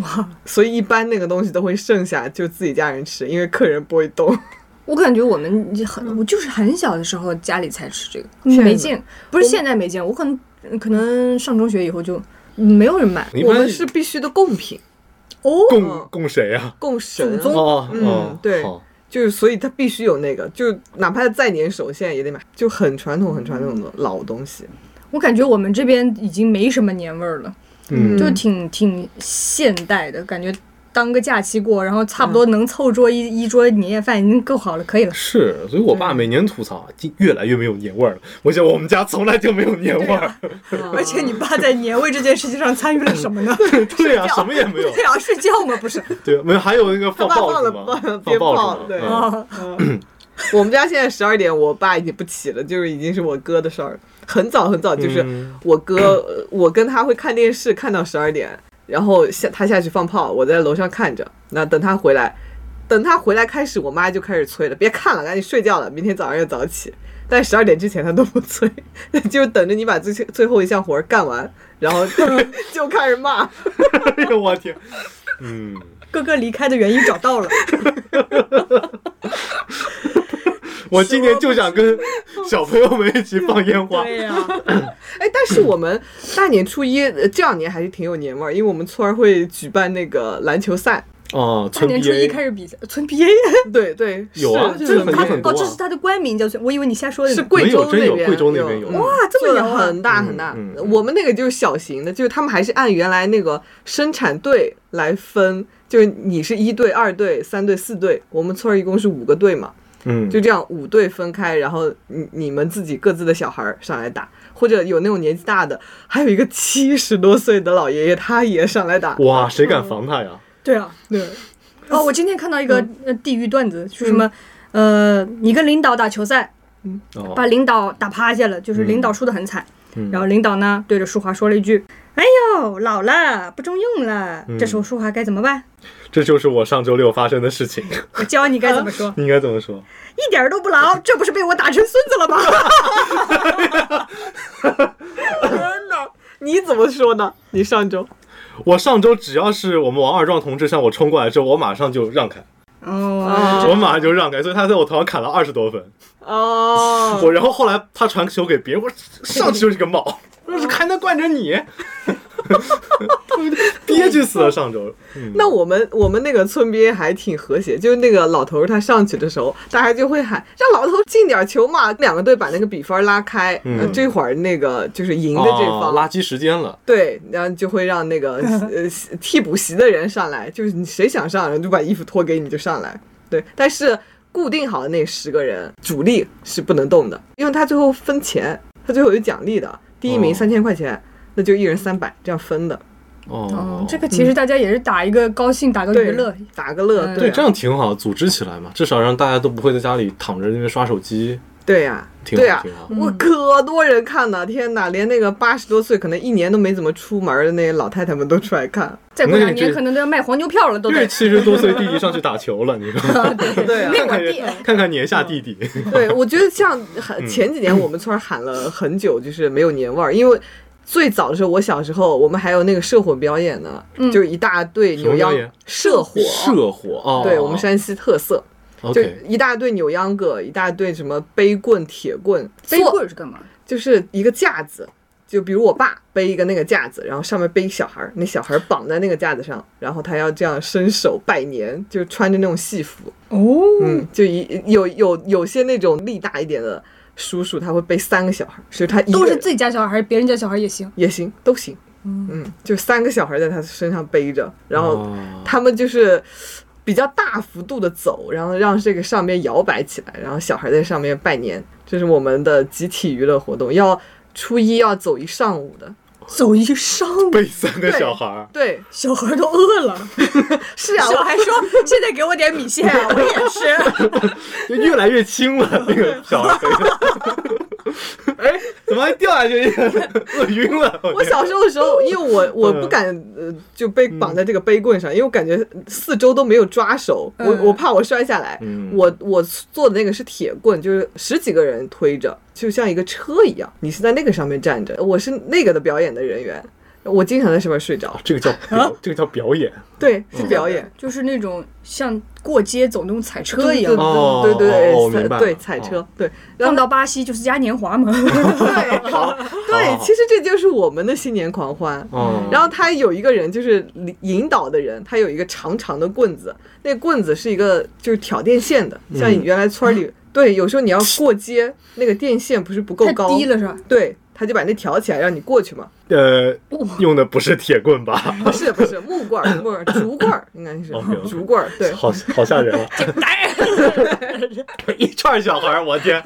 哇！所以一般那个东西都会剩下，就自己家人吃，因为客人不会动。我感觉我们很，我就是很小的时候家里才吃这个，没见，不是现在没见，我可能可能上中学以后就没有人买。我们是必须的贡品，哦，供供谁呀？供神。祖宗嗯对好就是所以它必须有那个，就哪怕再粘手，现在也得买，就很传统、很传统的老东西。我感觉我们这边已经没什么年味儿了，嗯，就挺挺现代的感觉。当个假期过，然后差不多能凑桌一、一桌年夜饭已经够好了，可以了。是，所以我爸每年吐槽，今越来越没有年味儿了。我想我们家从来就没有年味儿，而且你爸在年味这件事情上参与了什么呢？对呀，什么也没有。对啊，睡觉吗？不是。对，没有，还有那个放他爸报纸嘛放了放，放。炮对嗯哦，我们家现在十二点，我爸已经不起了，就是已经是我哥的事儿了。很早很早，就是嗯我哥，呃我跟他会看电视看到十二点，然后下他下去放炮，我在楼上看着。那等他回来，等他回来开始，我妈就开始催了，别看了，赶紧睡觉了，明天早上要早起。但十二点之前他都不催，就等着你把最最后一项活儿干完，然后就 开始骂。哎呦我天，嗯，哥哥离开的原因找到了。我今年就想跟小朋友们一起放烟花。对呀、哎，但是我们大年初一呃这两年还是挺有年味儿，因为我们村儿会举办那个篮球赛。哦，村大年初一开始比赛，村 BA 对对，有啊是这个很他哦，很多。啊这是他的官名叫村，我以为你瞎说的。是贵州没有真有边。贵州那边有。嗯哇这么很大很大。嗯嗯。我们那个就是小型的，就是他们还是按原来那个生产队来分，就是你是一队、二队、三队、四队，我们村儿一共是五个队嘛，嗯，就这样五队分开，然后你你们自己各自的小孩上来打，或者有那种年纪大的，还有一个七十多岁的老爷爷，他也上来打。哇，谁敢防他呀？对啊，对，哦，我今天看到一个呃地狱段子，说什么，呃，你跟领导打球赛，嗯，把领导打趴下了，就是领导输得很惨，嗯然后领导呢对着淑华说了一句：“哎呦，老了，不中用了。嗯这时候淑华该怎么办？这就是我上周六发生的事情。我教你该怎么说，你应该怎么说？一点儿都不老，这不是被我打成孙子了吗？天哪！你怎么说呢？你上周我上周只要是我们王二壮同志向我冲过来之后，我马上就让开，哦，我马上就让开，所以他在我头上砍了二十多分。哦，我然后后来他传球给别人，我上去就是个帽，我是还能惯着你？憋屈死了上周。嗯，那我们我们那个村边还挺和谐，就是那个老头他上去的时候，大家就会喊让老头进点球嘛，两个队把那个比分拉开，这会儿那个就是赢的这方。哦垃圾时间了。对，然后就会让那个呃替补席的人上来，就是你谁想上，人就把衣服脱给你就上来。对，但是固定好的那十个人，主力是不能动的，因为他最后分钱，他最后有奖励的，第一名哦三千块钱，那就一人三百这样分的。哦嗯，，这个其实大家也是打一个高兴，打个娱乐。打个乐，嗯对，啊这样挺好，组织起来嘛，至少让大家都不会在家里躺着那边刷手机，对呀、挺对呀。我可多人看呢，天哪，连那个八十多岁可能一年都没怎么出门的那些老太太们都出来看。再过两年可能都要卖黄牛票了，都这得。七十多岁弟弟上去打球了，你说？对啊，那我弟，看看年下弟弟，对，我觉得像前几年我们村喊了很久，就是没有年味儿，因为最早的时候，我小时候我们还有那个社火表演呢，嗯。就是一大队扭秧什么表演？社火，射火哦，对我们山西特色，就一大队扭秧歌，一大队什么背棍、铁棍，背棍是干嘛？就是一个架子。就比如我爸背一个那个架子，然后上面背一小孩儿，那小孩儿绑在那个架子上，然后他要这样伸手拜年，就穿着那种戏服，哦，嗯，就一有有有些那种力大一点的叔叔，他会背三个小孩，所以他一都是自己家小孩还是别人家小孩也行。也行，都行，嗯，就三个小孩在他身上背着，然后哦。他们就是比较大幅度的走，然后让这个上面摇摆起来，然后小孩在上面拜年，这是我们的集体娱乐活动，要初一要走一上午的，走一上午，背三个小孩儿，对，小孩都饿了。是啊，我还说：“现在给我点米线，我也吃。就越来越轻了，那个小孩背的。哎，怎么还掉下去？饿晕了。我小时候的时候，因为我我嗯不敢呃就被绑在这个背棍上，因为我感觉四周都没有抓手，我嗯我怕我摔下来。嗯我我做的那个是铁棍，就是十几个人推着，就像一个车一样，你是在那个上面站着，我是那个的表演的人员，我经常在上面睡着。这个叫表，这个叫表演。对，是表演。”就是那种像过街走那种彩车一样。哦对对对哦对，对明白了彩车，对，然后放到巴西就是嘉年华嘛。对好，对，其实这就是我们的新年狂欢。哦，然后他有一个人，就是引导的人，他有一个长长的棍子，那棍子是一个就是挑电线的，像嗯原来村里、对，有时候你要过街，那个电线不是不够太高，低了是吧？对，他就把那挑起来让你过去嘛。呃，用的不是铁棍吧？不是不是木棍儿，木棍儿 竹棍儿应该是竹棍儿，对。好好吓人啊！一串小孩儿，我天！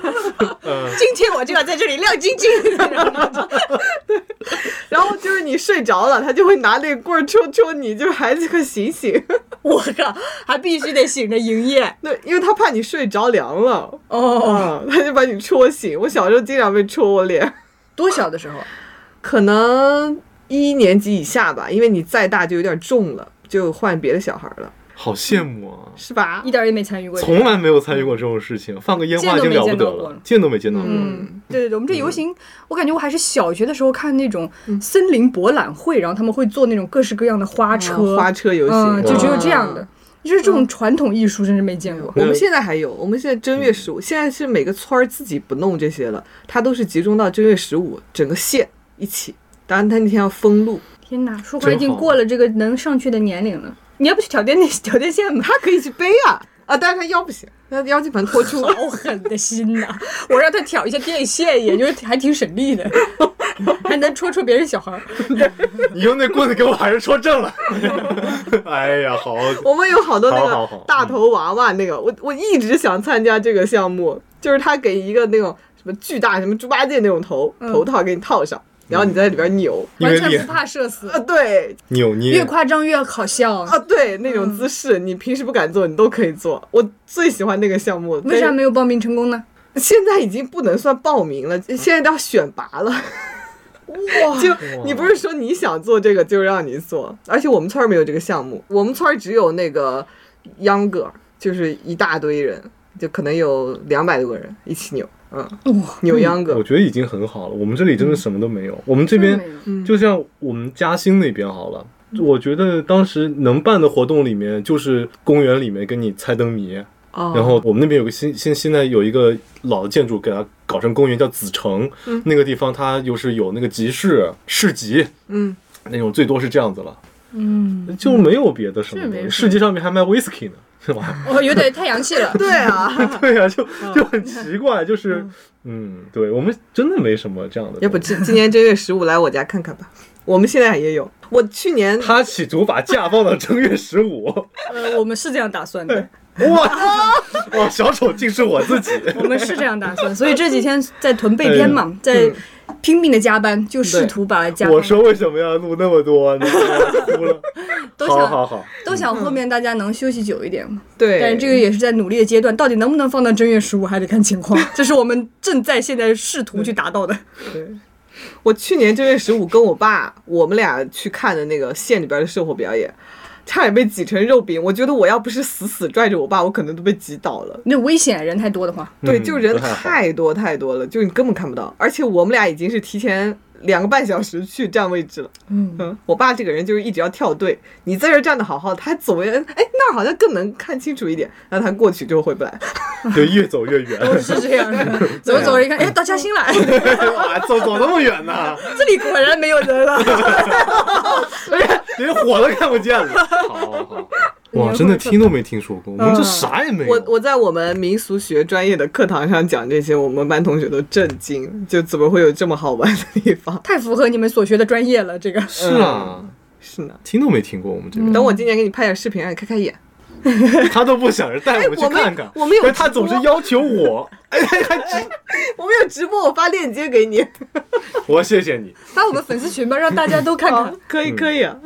嗯，今天我就要在这里亮晶晶。然后就是你睡着了，他就会拿那个棍儿戳戳你，就是孩子快醒醒。我靠，还必须得醒着营业对，因为他怕你睡着凉了，哦。啊，他就把你戳醒。我小时候经常被戳我脸。多小的时候？可能一年级以下吧，因为你再大就有点重了，就换别的小孩了，好羡慕啊！是吧一？点儿也没参与过。从来没有参与过这种事情，放个烟花已经了不得了，见都没见到过。嗯，对对对，我们这游行，我感觉我还是小学的时候看那种森林博览会，然后他们会做那种各式各样的花车，花车游嗯，行，就只有这样的。就是这种传统艺术，真是没见过。我们现在还有，我们现在正月十五，现在是每个村儿自己不弄这些了，它都是集中到正月十五，整个县一起。当然，他那天要封路，天哪，舒华已经过了这个能上去的年龄了。你要不去挑电那挑电线吧？他可以去背啊啊，但是他腰不行，他腰基本脱出。好狠的心呐！我让他挑一下电线，也就是还挺省力的，还能戳戳别人小孩儿。你用那棍子给我还是戳正了。哎呀，好，我们有好多那个大头娃娃，那个我我一直想参加这个项目，就是他给一个那种什么巨大什么猪八戒那种头头套给你套上，然后你在里边扭，完全不怕社死啊，对越扭捏越，夸张越好笑。啊对，那种姿势你平时不敢做，你都可以做。我最喜欢那个项目，为啥没有报名成功呢？现在已经不能算报名了，现在都要选拔了。哇！就你不是说你想做这个就让你做，而且我们村儿没有这个项目，我们村儿只有那个秧歌，就是一大堆人，就可能有两百多个人一起扭，嗯，哇，扭秧歌。我。觉得已经很好了。我们这里真的什么都没有，我们这边就像我们嘉兴那边好了。我觉得当时能办的活动里面，就是公园里面跟你猜灯谜，哦。然后我们那边有个新现现在有一个老的建筑，给它搞成公园，叫紫城。嗯。那个地方它又是有那个集市市集，嗯，那种最多是这样子了，嗯，就没有别的什么东西。是没什么世界上面还卖 whisky 呢，是吧？哦，有点太洋气了。对啊，对啊、就就很奇怪，就是嗯，对我们真的没什么这样的。要不今今年正月十五来我家看看吧。我们现在也有，我去年他企图把假放到正月十五，呃，我们是这样打算的，哇哇，小丑竟是我自己。我们是这样打算，所以这几天在囤备片嘛，在拼命的加班，就试图把加我说为什么要录那么多呢？哭了。都想好好好，都想后面大家能休息久一点嘛。对，但是这个也是在努力的阶段，到底能不能放到正月十五还得看情况，这是我们正在现在试图去达到的。对，我去年正月十五跟我爸，我们俩去看的那个县里边的社火表演，差点被挤成肉饼。我觉得我要不是死死拽着我爸，我可能都被挤倒了。那危险，人太多的话，对，嗯就人太多太多了，就你根本看不到。而且我们俩已经是提前两个半小时去占位置了。嗯，嗯，我爸这个人就是一直要跳队，你在这站的好好的，他走人，哎，那儿好像更能看清楚一点，然后他过去就回不来。就越走越远。是这样的。走着走着一看，哎，到嘉兴了，哇，走走那么远呢，这里果然没有人了。连火都看不见了。好好好，哇，真的听都没听说过，我们这啥也没有。我我在我们民俗学专业的课堂上讲这些，我们班同学都震惊，就怎么会有这么好玩的地方？太符合你们所学的专业了，这个。是啊，是呢，听都没听过我们这边，等我今年给你拍点视频，让你开开眼。他都不想着带我们去我们看看。我们有他总是要求我，哎，还还直，我们有直播，我发链接给你。我谢谢你。发我们粉丝群吧，让大家都看看，，可以可以啊。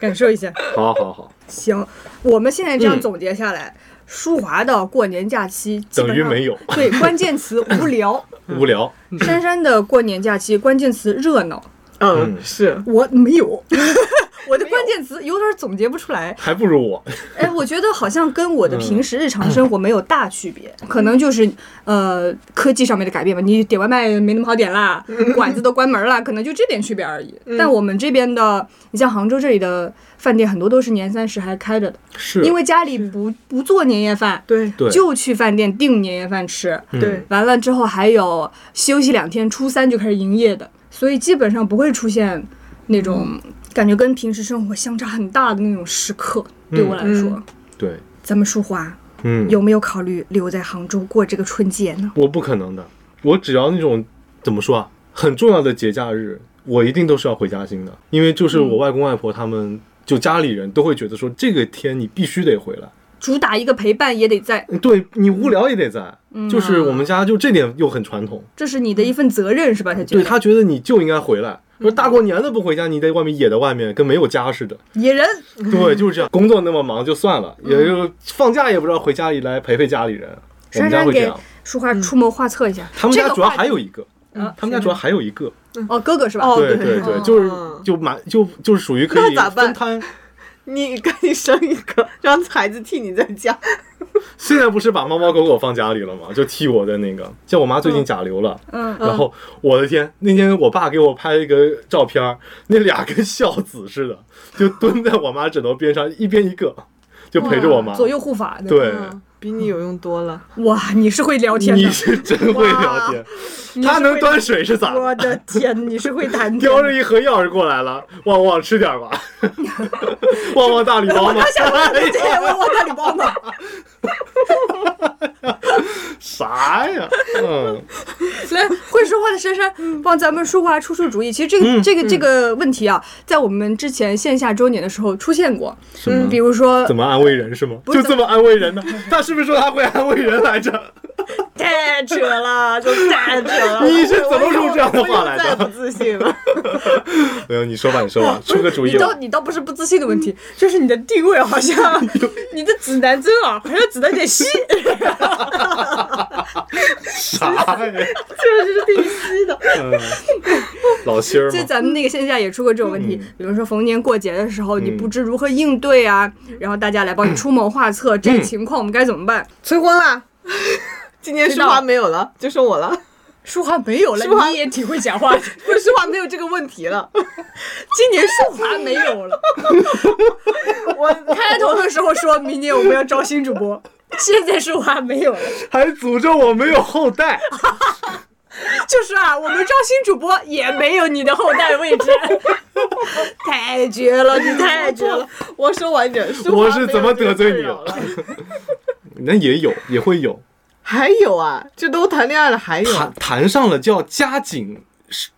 感受一下。好好好，行，我们现在这样嗯总结下来，舒华的过年假期基本上等于没有对，关键词无聊。无聊。珊珊的过年假期关键词热闹，嗯嗯，是。我没有。我的关键词有点总结不出来，还不如我。哎，我觉得好像跟我嗯的平时日常生活没有大区别，可能就是呃科技上面的改变吧。你点外卖没那么好点啦，馆子都关门了，可能就这点区别而已。但我们这边的，你像杭州这里的饭店，很多都是年三十还开着的，是。因为家里不不做年夜饭，就去饭店订年夜饭吃。嗯。对。完了之后还有休息两天，初三就开始营业的，所以基本上不会出现那种感觉跟平时生活相差很大的那种时刻。对我来说，嗯对，咱们舒华嗯，有没有考虑留在杭州过这个春节呢？我不可能的。我只要那种怎么说啊，很重要的节假日，我一定都是要回嘉兴的，因为就是我外公外婆他们。就家里人都会觉得说，这个天你必须得回来，主打一个陪伴也得在，对你无聊也得在。嗯就是我们家就这点又很传统，这是你的一份责任是吧？他觉得对他觉得你就应该回来。说大过年的不回家，你在外面野在外面，跟没有家似的。野人，对，就是这样。工作那么忙就算了，也就放假也不知道回家里来陪陪家里人。我们家会这样。舒华出谋划策一下。他们家主要还有一个，啊他们家主要还有一个，哦哥哥是吧？哦对对对，哦就是就蛮就就是属于可以那咋办分摊。你赶紧生一个，让孩子替你在家。现在不是把猫猫狗狗放家里了吗？就替我的那个，像我妈最近甲流了，嗯，然后我的天，那天我爸给我拍了一个照片，那俩跟孝子似的，就蹲在我妈枕头边上，一边一个，就陪着我妈。左右护法。对，嗯比你有用多了。哇，你是会聊天的你。是真会聊天，他能端水是咋？我的天，你是会谈天叼着一盒钥匙过来了，旺旺吃点吧，旺旺大礼包吗？啥呀？嗯，来，会说话的珊珊帮咱们说话出出主意。其实这个、嗯这个这个问题啊，在我们之前线下周年的时候出现过。什么？比如说怎么安慰人是吗？就这么安慰人呢？他是不是说他会安慰人来着？太扯了，就太扯了。你是怎么说这样的话来我又再不？自信了。没有，你说吧，你说吧，出个主意你倒。你倒不是不自信的问题，就是你的定位好像 你的指南针啊，好像指的有点细。啥呀？就是必须的。嗯，老心儿就。咱们那个线下也出过这种问题，比如说逢年过节的时候，你不知如何应对啊，然后大家来帮你出谋划策，这个情况我们该怎么办？催婚啦！今年淑华没有了，就剩我了。淑华没有了，你也挺会讲话的。不是淑华没有这个问题了。今年淑华没有了，我开头的时候说明年我们要招新主播，现在是我还没有了。还诅咒我没有后代，就是啊，我们招新主播也没有你的后代位置，太绝了，你太绝了。我说完点，我是怎么得罪你了？那也有，也会有。还有啊，这都谈恋爱了，还有谈谈上了就要加紧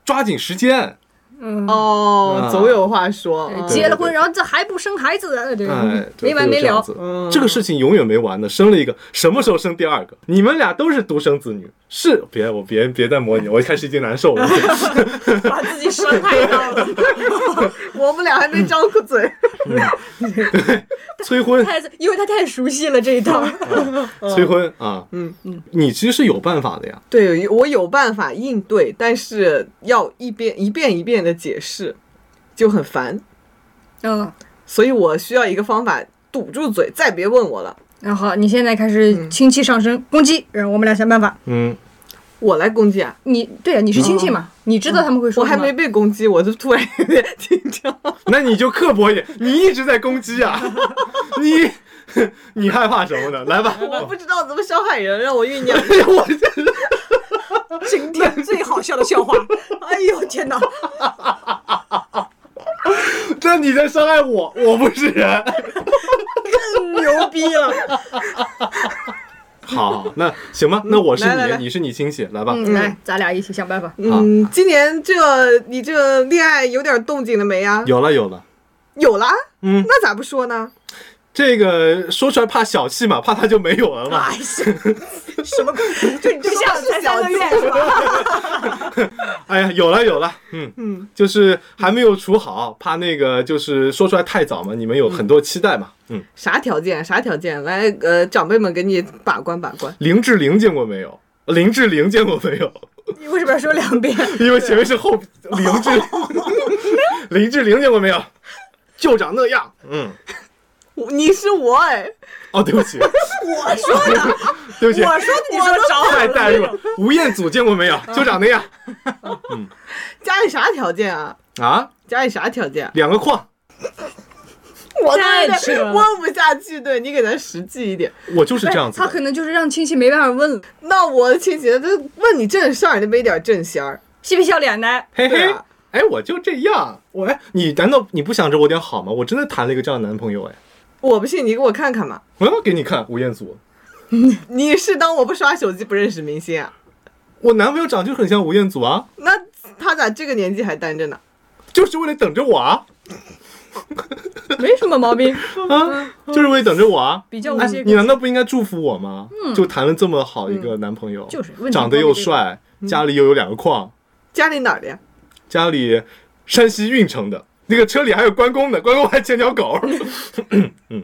抓紧时间。嗯，哦，总有话说。结了婚，然后这还不生孩子，对哎，没完没了。这个事情永远没完的，生了一个，什么时候生第二个？你们俩都是独生子女，是别我别别再模拟，我一开始已经难受了，把自己伤害到了。我们俩还没张过嘴。对，催婚，太因为他太熟悉了这一套。催婚啊，嗯嗯，你其实是有办法的呀。对，我有办法应对，但是要一遍一遍一遍的解释，就很烦。嗯，所以我需要一个方法堵住嘴，再别问我了。然后你现在开始亲戚上升攻击，然后我们俩想办法。嗯。我来攻击啊！你对啊，你是亲戚嘛？你知道他们会说。我还没被攻击，我就突然有点紧张。那你就刻薄一点，你一直在攻击啊！你 你害怕什么呢？来吧。我不知道怎么伤害人，让我酝酿。我今天最好笑的笑话。哎呦天哪！这你在伤害我，我不是人。逼了。好，那行吧，那我是你，你是你亲戚，来吧，来，咱俩一起想办法。嗯，今年这你这恋爱有点动静了没呀？有了，有了，有了。嗯，那咋不说呢？这个说出来怕小气嘛，怕他就没有了嘛。什么？就你这下才三个月是吧？哎呀，有了有了，嗯嗯，就是还没有处好，怕那个就是说出来太早嘛，你们有很多期待嘛，嗯。啥条件？啥条件？来，呃，长辈们给你把关把关。林志玲见过没有？林志玲见过没有？你为什么要说两遍？因为前面是后林志林志玲见过没有？就长那样，嗯。你是我哎，哦，对不起，我说的，对不起，我说的，你说找太带入了。吴彦祖见过没有？就长那样。嗯，家里啥条件啊？啊？家里啥条件？两个矿。我太扯了，问不下去。对你给咱实际一点。我就是这样子。他可能就是让亲戚没办法问了。那我的亲戚，他问你正事儿，你没点正仙儿，嬉皮笑脸的。嘿嘿，哎，我就这样。我哎，你难道你不想着我点好吗？我真的谈了一个这样的男朋友哎。我不信，你给我看看嘛！我要给你看吴彦祖。你是当我不刷手机不认识明星啊？我男朋友长就很像吴彦祖啊。那他咋这个年纪还单着呢？就是为了等着我啊。没什么毛病 啊，就是为了等着我啊。比较你难道不应该祝福我吗？就谈了这么好一个男朋友，就是长得又帅，家里又有两个矿。家里哪儿的呀？家里山西运城的。那个车里还有关公呢，关公还牵条狗。嗯，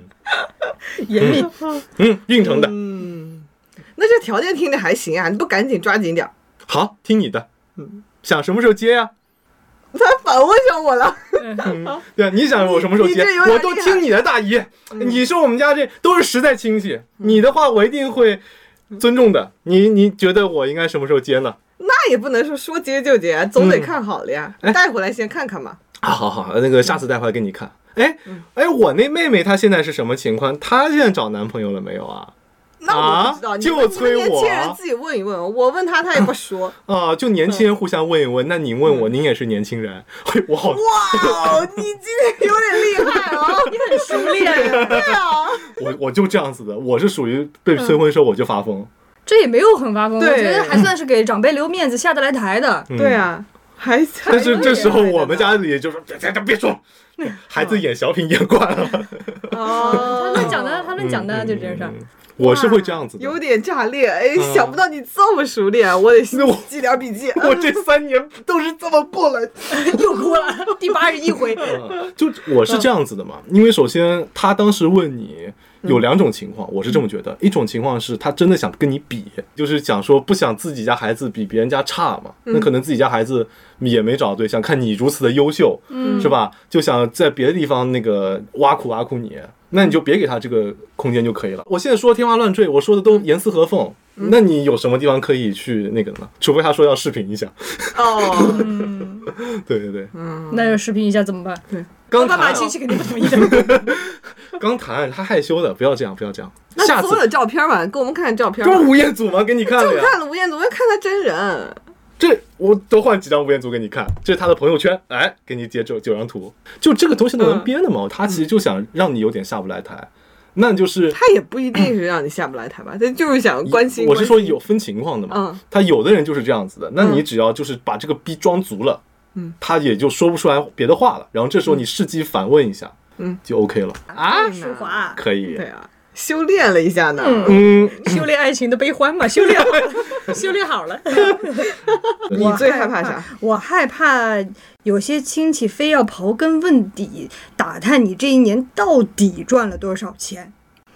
严密。嗯，运城的。嗯，那这条件听着还行啊，你不赶紧抓紧点好，听你的。嗯，想什么时候接呀？他反问上我了。对啊，你想我什么时候接？我都听你的，大姨。你说我们家这都是实在亲戚，你的话我一定会尊重的。你你觉得我应该什么时候接呢？那也不能说说接就接，总得看好了呀。带回来先看看嘛。啊，好好，那个下次带回来给你看。哎，哎，我那妹妹她现在是什么情况？她现在找男朋友了没有啊？那我不知道，就催我。年轻人自己问一问，我问他他也不说。啊，就年轻人互相问一问。那您问我，您也是年轻人，我好。哇，你今天有点厉害啊！你很熟练。对啊。我我就这样子的，我是属于被催婚时候我就发疯。这也没有很发疯，我觉得还算是给长辈留面子、下得来台的。对啊。还但是这时候我们家里就说别别别说，孩子演小品演惯了。哦，他们讲的，他们讲的就这事儿。我是会这样子，有点炸裂。哎，想不到你这么熟练，我得记点笔记。我这三年都是这么过来，又哭了。第八十一回，就我是这样子的嘛。因为首先他当时问你。有两种情况，我是这么觉得。一种情况是他真的想跟你比，就是想说不想自己家孩子比别人家差嘛。那可能自己家孩子也没找对象，看你如此的优秀，是吧？就想在别的地方那个挖苦挖苦你，那你就别给他这个空间就可以了。我现在说天花乱坠，我说的都严丝合缝，那你有什么地方可以去那个呢？除非他说要视频一下。哦，对对对，嗯，那要视频一下怎么办？对。刚谈，爸妈亲戚肯定不同意的。刚谈，他害羞的，不要这样，不要这样。那所有的照片吧？给我们看看照片。不是吴彦祖吗？给你看了。就看了吴彦祖，我要看他真人。这我多换几张吴彦祖给你看，这是他的朋友圈，哎，给你截九九张图，就这个东西的人编的嘛，他其实就想让你有点下不来台，那就是他也不一定是让你下不来台吧，他就是想关心。我是说有分情况的嘛，嗯他有的人就是这样子的，那你只要就是把这个逼装足了，嗯，他也就说不出来别的话了，然后这时候你伺机反问一下，嗯，就 OK 了，啊，舒华，可以对，啊，修炼了一下呢。嗯，修炼爱情的悲欢嘛，修炼好了，修炼好了。你最害怕啥？？我害怕有些亲戚非要刨根问底，打探你这一年到底赚了多少钱，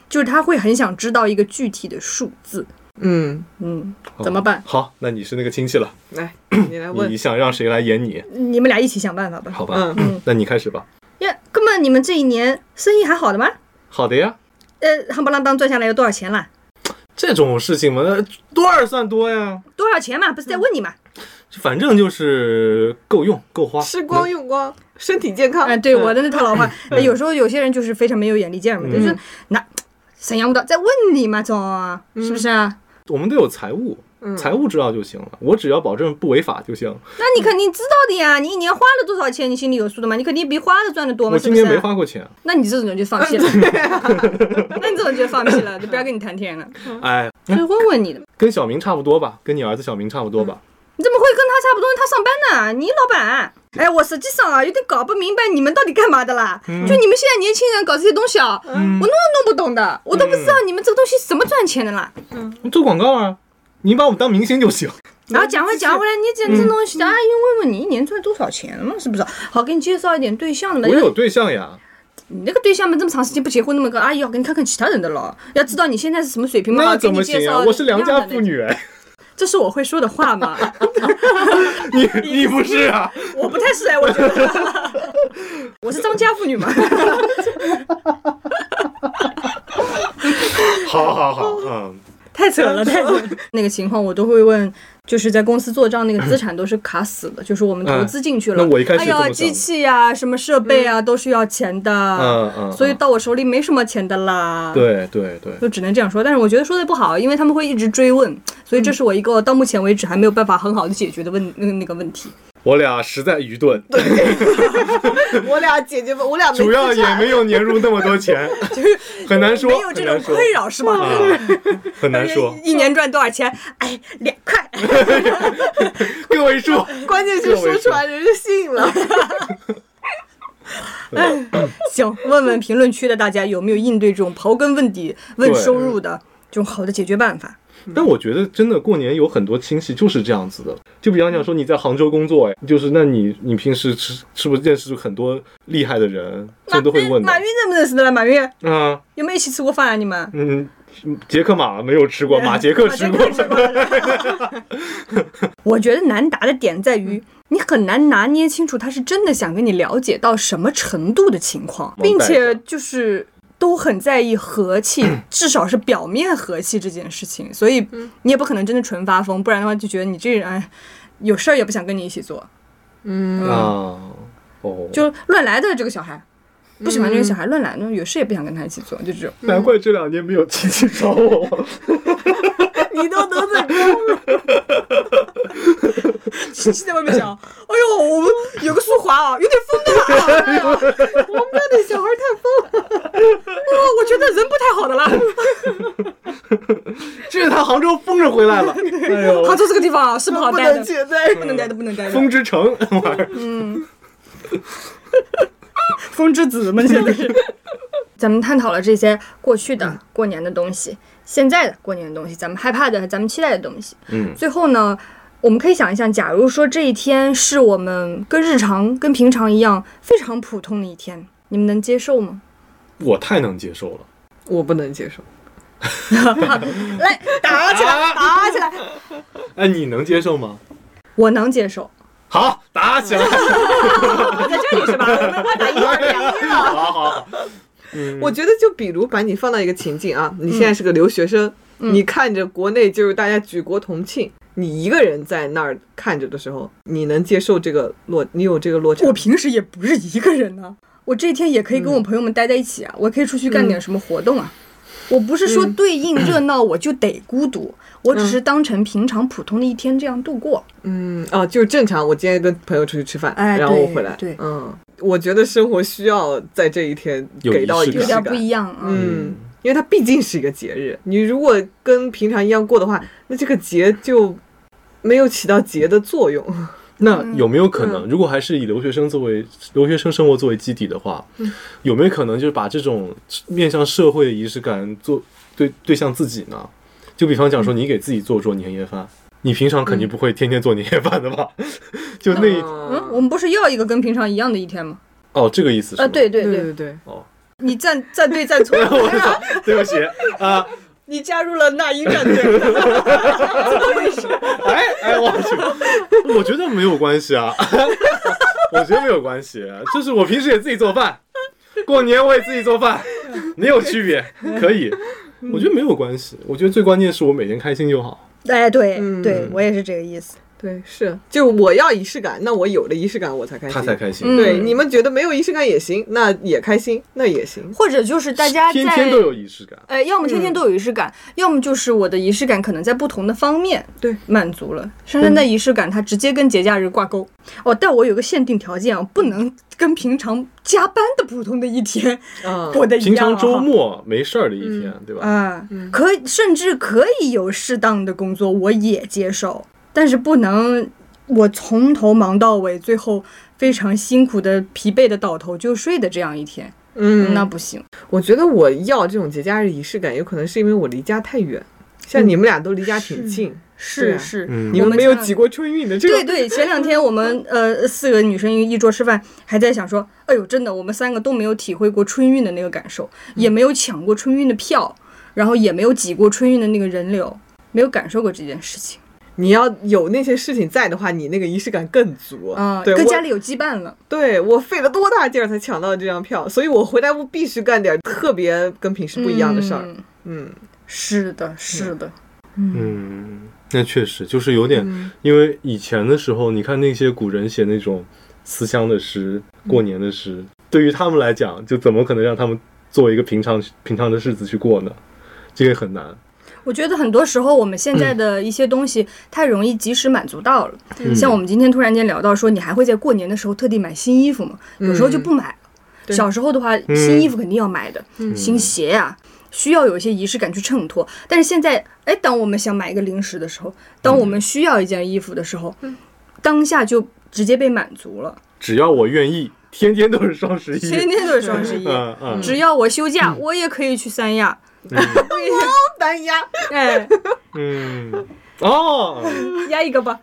就是他会很想知道一个具体的数字。嗯，嗯，怎么办？好，那你是那个亲戚了，来，你来问你。想让谁来演你？你们俩一起想办法吧。好吧，嗯那你开始吧。呀，哥们，你们这一年生意还好的吗？好的呀，呃，夯不啷当赚下来有多少钱啦？这种事情嘛，那多少算多呀？多少钱嘛？不是在问你嘛？反正就是够用够花，吃光用光，身体健康。哎，对，嗯我的那套老话，呃 有时候有些人就是非常没有眼力见儿嘛，就是那沈阳舞蹈在问你嘛，总是不是啊？我们都有财务，嗯财务知道就行了，我只要保证不违法就行。那你肯定知道的呀，你一年花了多少钱，你心里有数的嘛？你肯定比花的赚的多嘛？我今年没花过钱，那你这种人就放弃了，那你这种就放弃了，就不要跟你谈天了。哎，就是问问你的，跟小明差不多吧，跟你儿子小明差不多吧。你怎么会跟他差不多？他上班呢，你老板。哎，我实际上啊，有点搞不明白你们到底干嘛的啦。就你们现在年轻人搞这些东西啊，我弄都弄不懂的，我都不知道你们这个东西怎么赚钱的啦。嗯做广告啊，你把我们当明星就行。然后讲回讲回来，你讲这东西，阿姨问问你一年赚多少钱嘛，是不是？好，给你介绍一点对象的嘛。我有对象呀，你那个对象嘛，这么长时间不结婚，那么个阿姨要给你看看其他人的了，要知道你现在是什么水平嘛。那怎么行啊？我是良家妇女，哎，这是我会说的话吗？你你不是啊？我不太是哎，我觉得我是张家妇女嘛。好好好，嗯，太扯了，太扯了。那个情况我都会问，就是在公司做账那个资 产都是卡死的，就是我们投资进去了。嗯那我一开始哎呀，机器呀、什么设备啊，都是要钱的。嗯嗯所以到我手里没什么钱的啦。。对对对，就只能这样说，但是我觉得说的不好，因为他们会一直追问，所以这是我一个到目前为止还没有办法很好的解决的问那个那个问题。我俩实在愚钝，对 我俩姐姐们，我俩主要也没有年入那么多钱，就是很难说，没有这种困扰是吗？啊，很难说，一年赚多少钱？哎，两块。个位数。关键是说出来人就信了。行，问问评论区的大家有没有应对这种刨根问底、问收入的这种好的解决办法？但我觉得真的过年有很多亲戚就是这样子的，就比方讲说你在杭州工作，哎，就是那你你平时吃是不是认识很多厉害的人，这都会问马云认不认识的了？马云？啊，有没有一起吃过饭啊？你们？嗯，杰克马没有吃过，马杰克吃过。马，杰克吃过。我觉得难答的点在于，你很难拿捏清楚他是真的想跟你了解到什么程度的情况，并且就是都很在意和气，至少是表面和气这件事情。所以你也不可能真的纯发疯，不然的话就觉得你这人哎，有事儿也不想跟你一起做，啊，哦，就乱来的这个小孩。不喜欢这个小孩乱来那，有事也不想跟他一起做，就这种。难怪这两年没有亲戚找我，你都得罪光了，亲戚在外面想，哎呦，我们有个淑华啊，有点疯的啦，哎呀，我们家那小孩太疯了，哦，我觉得人不太好的啦。这是他杭州疯着回来了，哎呦，杭州这个地方啊是不好不待的。不能待。的，不能待的。风之城玩意儿，风之子们现在是。咱们探讨了这些过去的过年的东西，现在的过年的东西，咱们害怕的，咱们期待的东西。嗯，最后呢，我们可以想一想，假如说这一天是我们跟日常、跟平常一样非常普通的一天，你们能接受吗？我太能接受了，我不能接受，来，打起来，打起来！哎，你能接受吗？我能接受。好，打起来，在这里是吧？我们二打一，二两一了。好好好，我觉得就比如把你放到一个情境啊，你现在是个留学生，你看着国内就是大家举国同庆，你一个人在那儿看着的时候，你能接受这个落，你有这个落差？我平时也不是一个人呢、我这一天也可以跟我朋友们待在一起啊，我可以出去干点什么活动啊。我不是说对应热闹我就得孤独，我只是当成平常普通的一天这样度过。嗯，哦，就是正常。我今天跟朋友出去吃饭，哎然后我回来，对嗯，我觉得生活需要在这一天给到一个有点不一样啊。嗯，因为它毕竟是一个节日，你如果跟平常一样过的话，那这个节就没有起到节的作用。那有没有可能，如果还是以留学生作为留学生生活作为基底的话，有没有可能就是把这种面向社会的仪式感做对对向自己呢？就比方讲说，你给自己做做年夜饭，你平常肯定不会天天做年夜饭的吧？就那一嗯，我们不是要一个跟平常一样的一天吗？哦，这个意思是啊，对对对，对对对，哦，你站站对站错，我操，对不起啊，你加入了那英战队，哎哎，我去，我觉得没有关系啊，我觉得没有关系，就是我平时也自己做饭，过年我也自己做饭，没有区别，可以，我觉得没有关系，我觉得最关键是我每天开心就好。哎，对嗯。对，我也是这个意思。对是，就我要仪式感，那我有了仪式感我才开心，他才开心，嗯对，你们觉得没有仪式感也行，那也开心，那也行。或者就是大家在天天都有仪式感。呃，要么天天都有仪式感，要么就是我的仪式感可能在不同的方面对满足了。珊珊的仪式感它直接跟节假日挂钩哦，但我有个限定条件啊，不能跟平常加班的普通的一天啊，过得一样、啊。平常周末没事儿的一天，对吧？啊，可以甚至可以有适当的工作，我也接受，但是不能我从头忙到尾，最后非常辛苦的、疲惫的倒头就睡的这样一天，嗯，那不行。我觉得我要这种节假日仪式感，有可能是因为我离家太远，像你们俩都离家挺近，是是，嗯你们没有挤过春运的这个，对对，前两天我们呃四个女生一桌吃饭，还在想说，哎呦，真的，我们三个都没有体会过春运的那个感受，也没有抢过春运的票，然后也没有挤过春运的那个人流，没有感受过这件事情你要有那些事情在的话，你那个仪式感更足。啊，对，跟家里有羁绊了。对我费了多大劲儿才抢到这张票，所以我回来我必须干点特别跟平时不一样的事儿。嗯。嗯，是的，是的，嗯，那确实就是有点，嗯。因为以前的时候，你看那些古人写那种思乡的诗、过年的诗，对于他们来讲，就怎么可能让他们做一个平常平常的日子去过呢？这个很难。我觉得很多时候我们现在的一些东西太容易及时满足到了，嗯像我们今天突然间聊到说，你还会在过年的时候特地买新衣服吗？有时候就不买了。小时候的话，新衣服肯定要买的，新鞋呀、需要有一些仪式感去衬托。但是现在，哎，当我们想买一个零食的时候，当我们需要一件衣服的时候，当下就直接被满足了。只要我愿意，天天都是双十一。天天都是双十一，嗯嗯，只要我休假，我也可以去三亚。单压，哎，嗯，哦，压一个吧。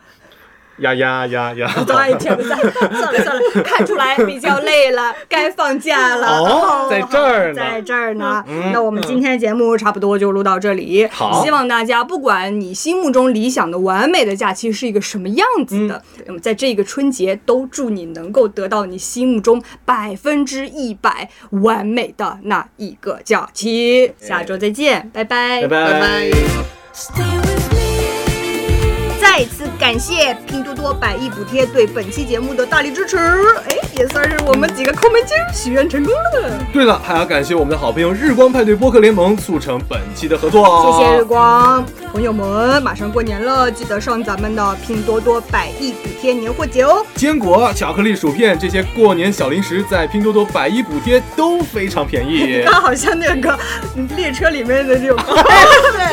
呀呀呀呀！哎天哪！算了算了，看出来比较累了，该放假了。哦在这儿呢在这儿呢。嗯那我们今天的节目差不多就录到这里。好希望大家不管你心目中理想的完美的假期是一个什么样子的，那么在这个春节都祝你能够得到你心目中百分之一百完美的那一个假期。下周再见，拜拜拜拜感谢拼多多百亿补贴对本期节目的大力支持，哎，也算是我们几个抠门精许愿成功了。对了，还要感谢我们的好朋友日光派对播客联盟促成本期的合作哦。谢谢日光朋友们，马上过年了，记得上咱们的拼多多百亿补贴年货节哦。坚果、巧克力、薯片这些过年小零食，在拼多多百亿补贴都非常便宜。它好像那个列车里面的这种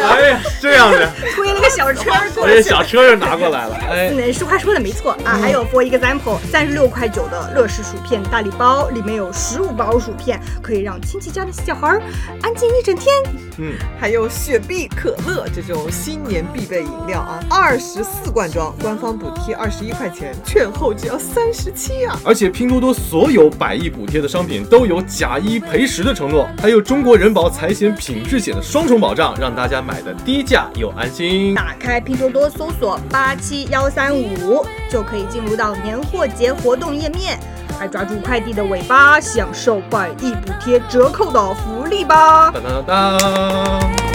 哎呀，是这样的，推了个小车过去。小车又拿过来了。哎，嗯，实话说的没错啊，还有 for example，三十六块九的乐事薯片大礼包，里面有十五包薯片，可以让亲戚家的小孩儿安静一整天。嗯，还有雪碧、可乐这种新年必备饮料啊，二十四罐装，官方补贴二十一块钱，券后只要三十七啊！而且拼多多所有百亿补贴的商品都有假一赔十的承诺，还有中国人保财险品质险的双重保障，让大家买的低价又安心。打开拼多多搜索八七七幺三五，就可以进入到年货节活动页面，来抓住快递的尾巴，享受百亿补贴折扣的福利吧！当当当当。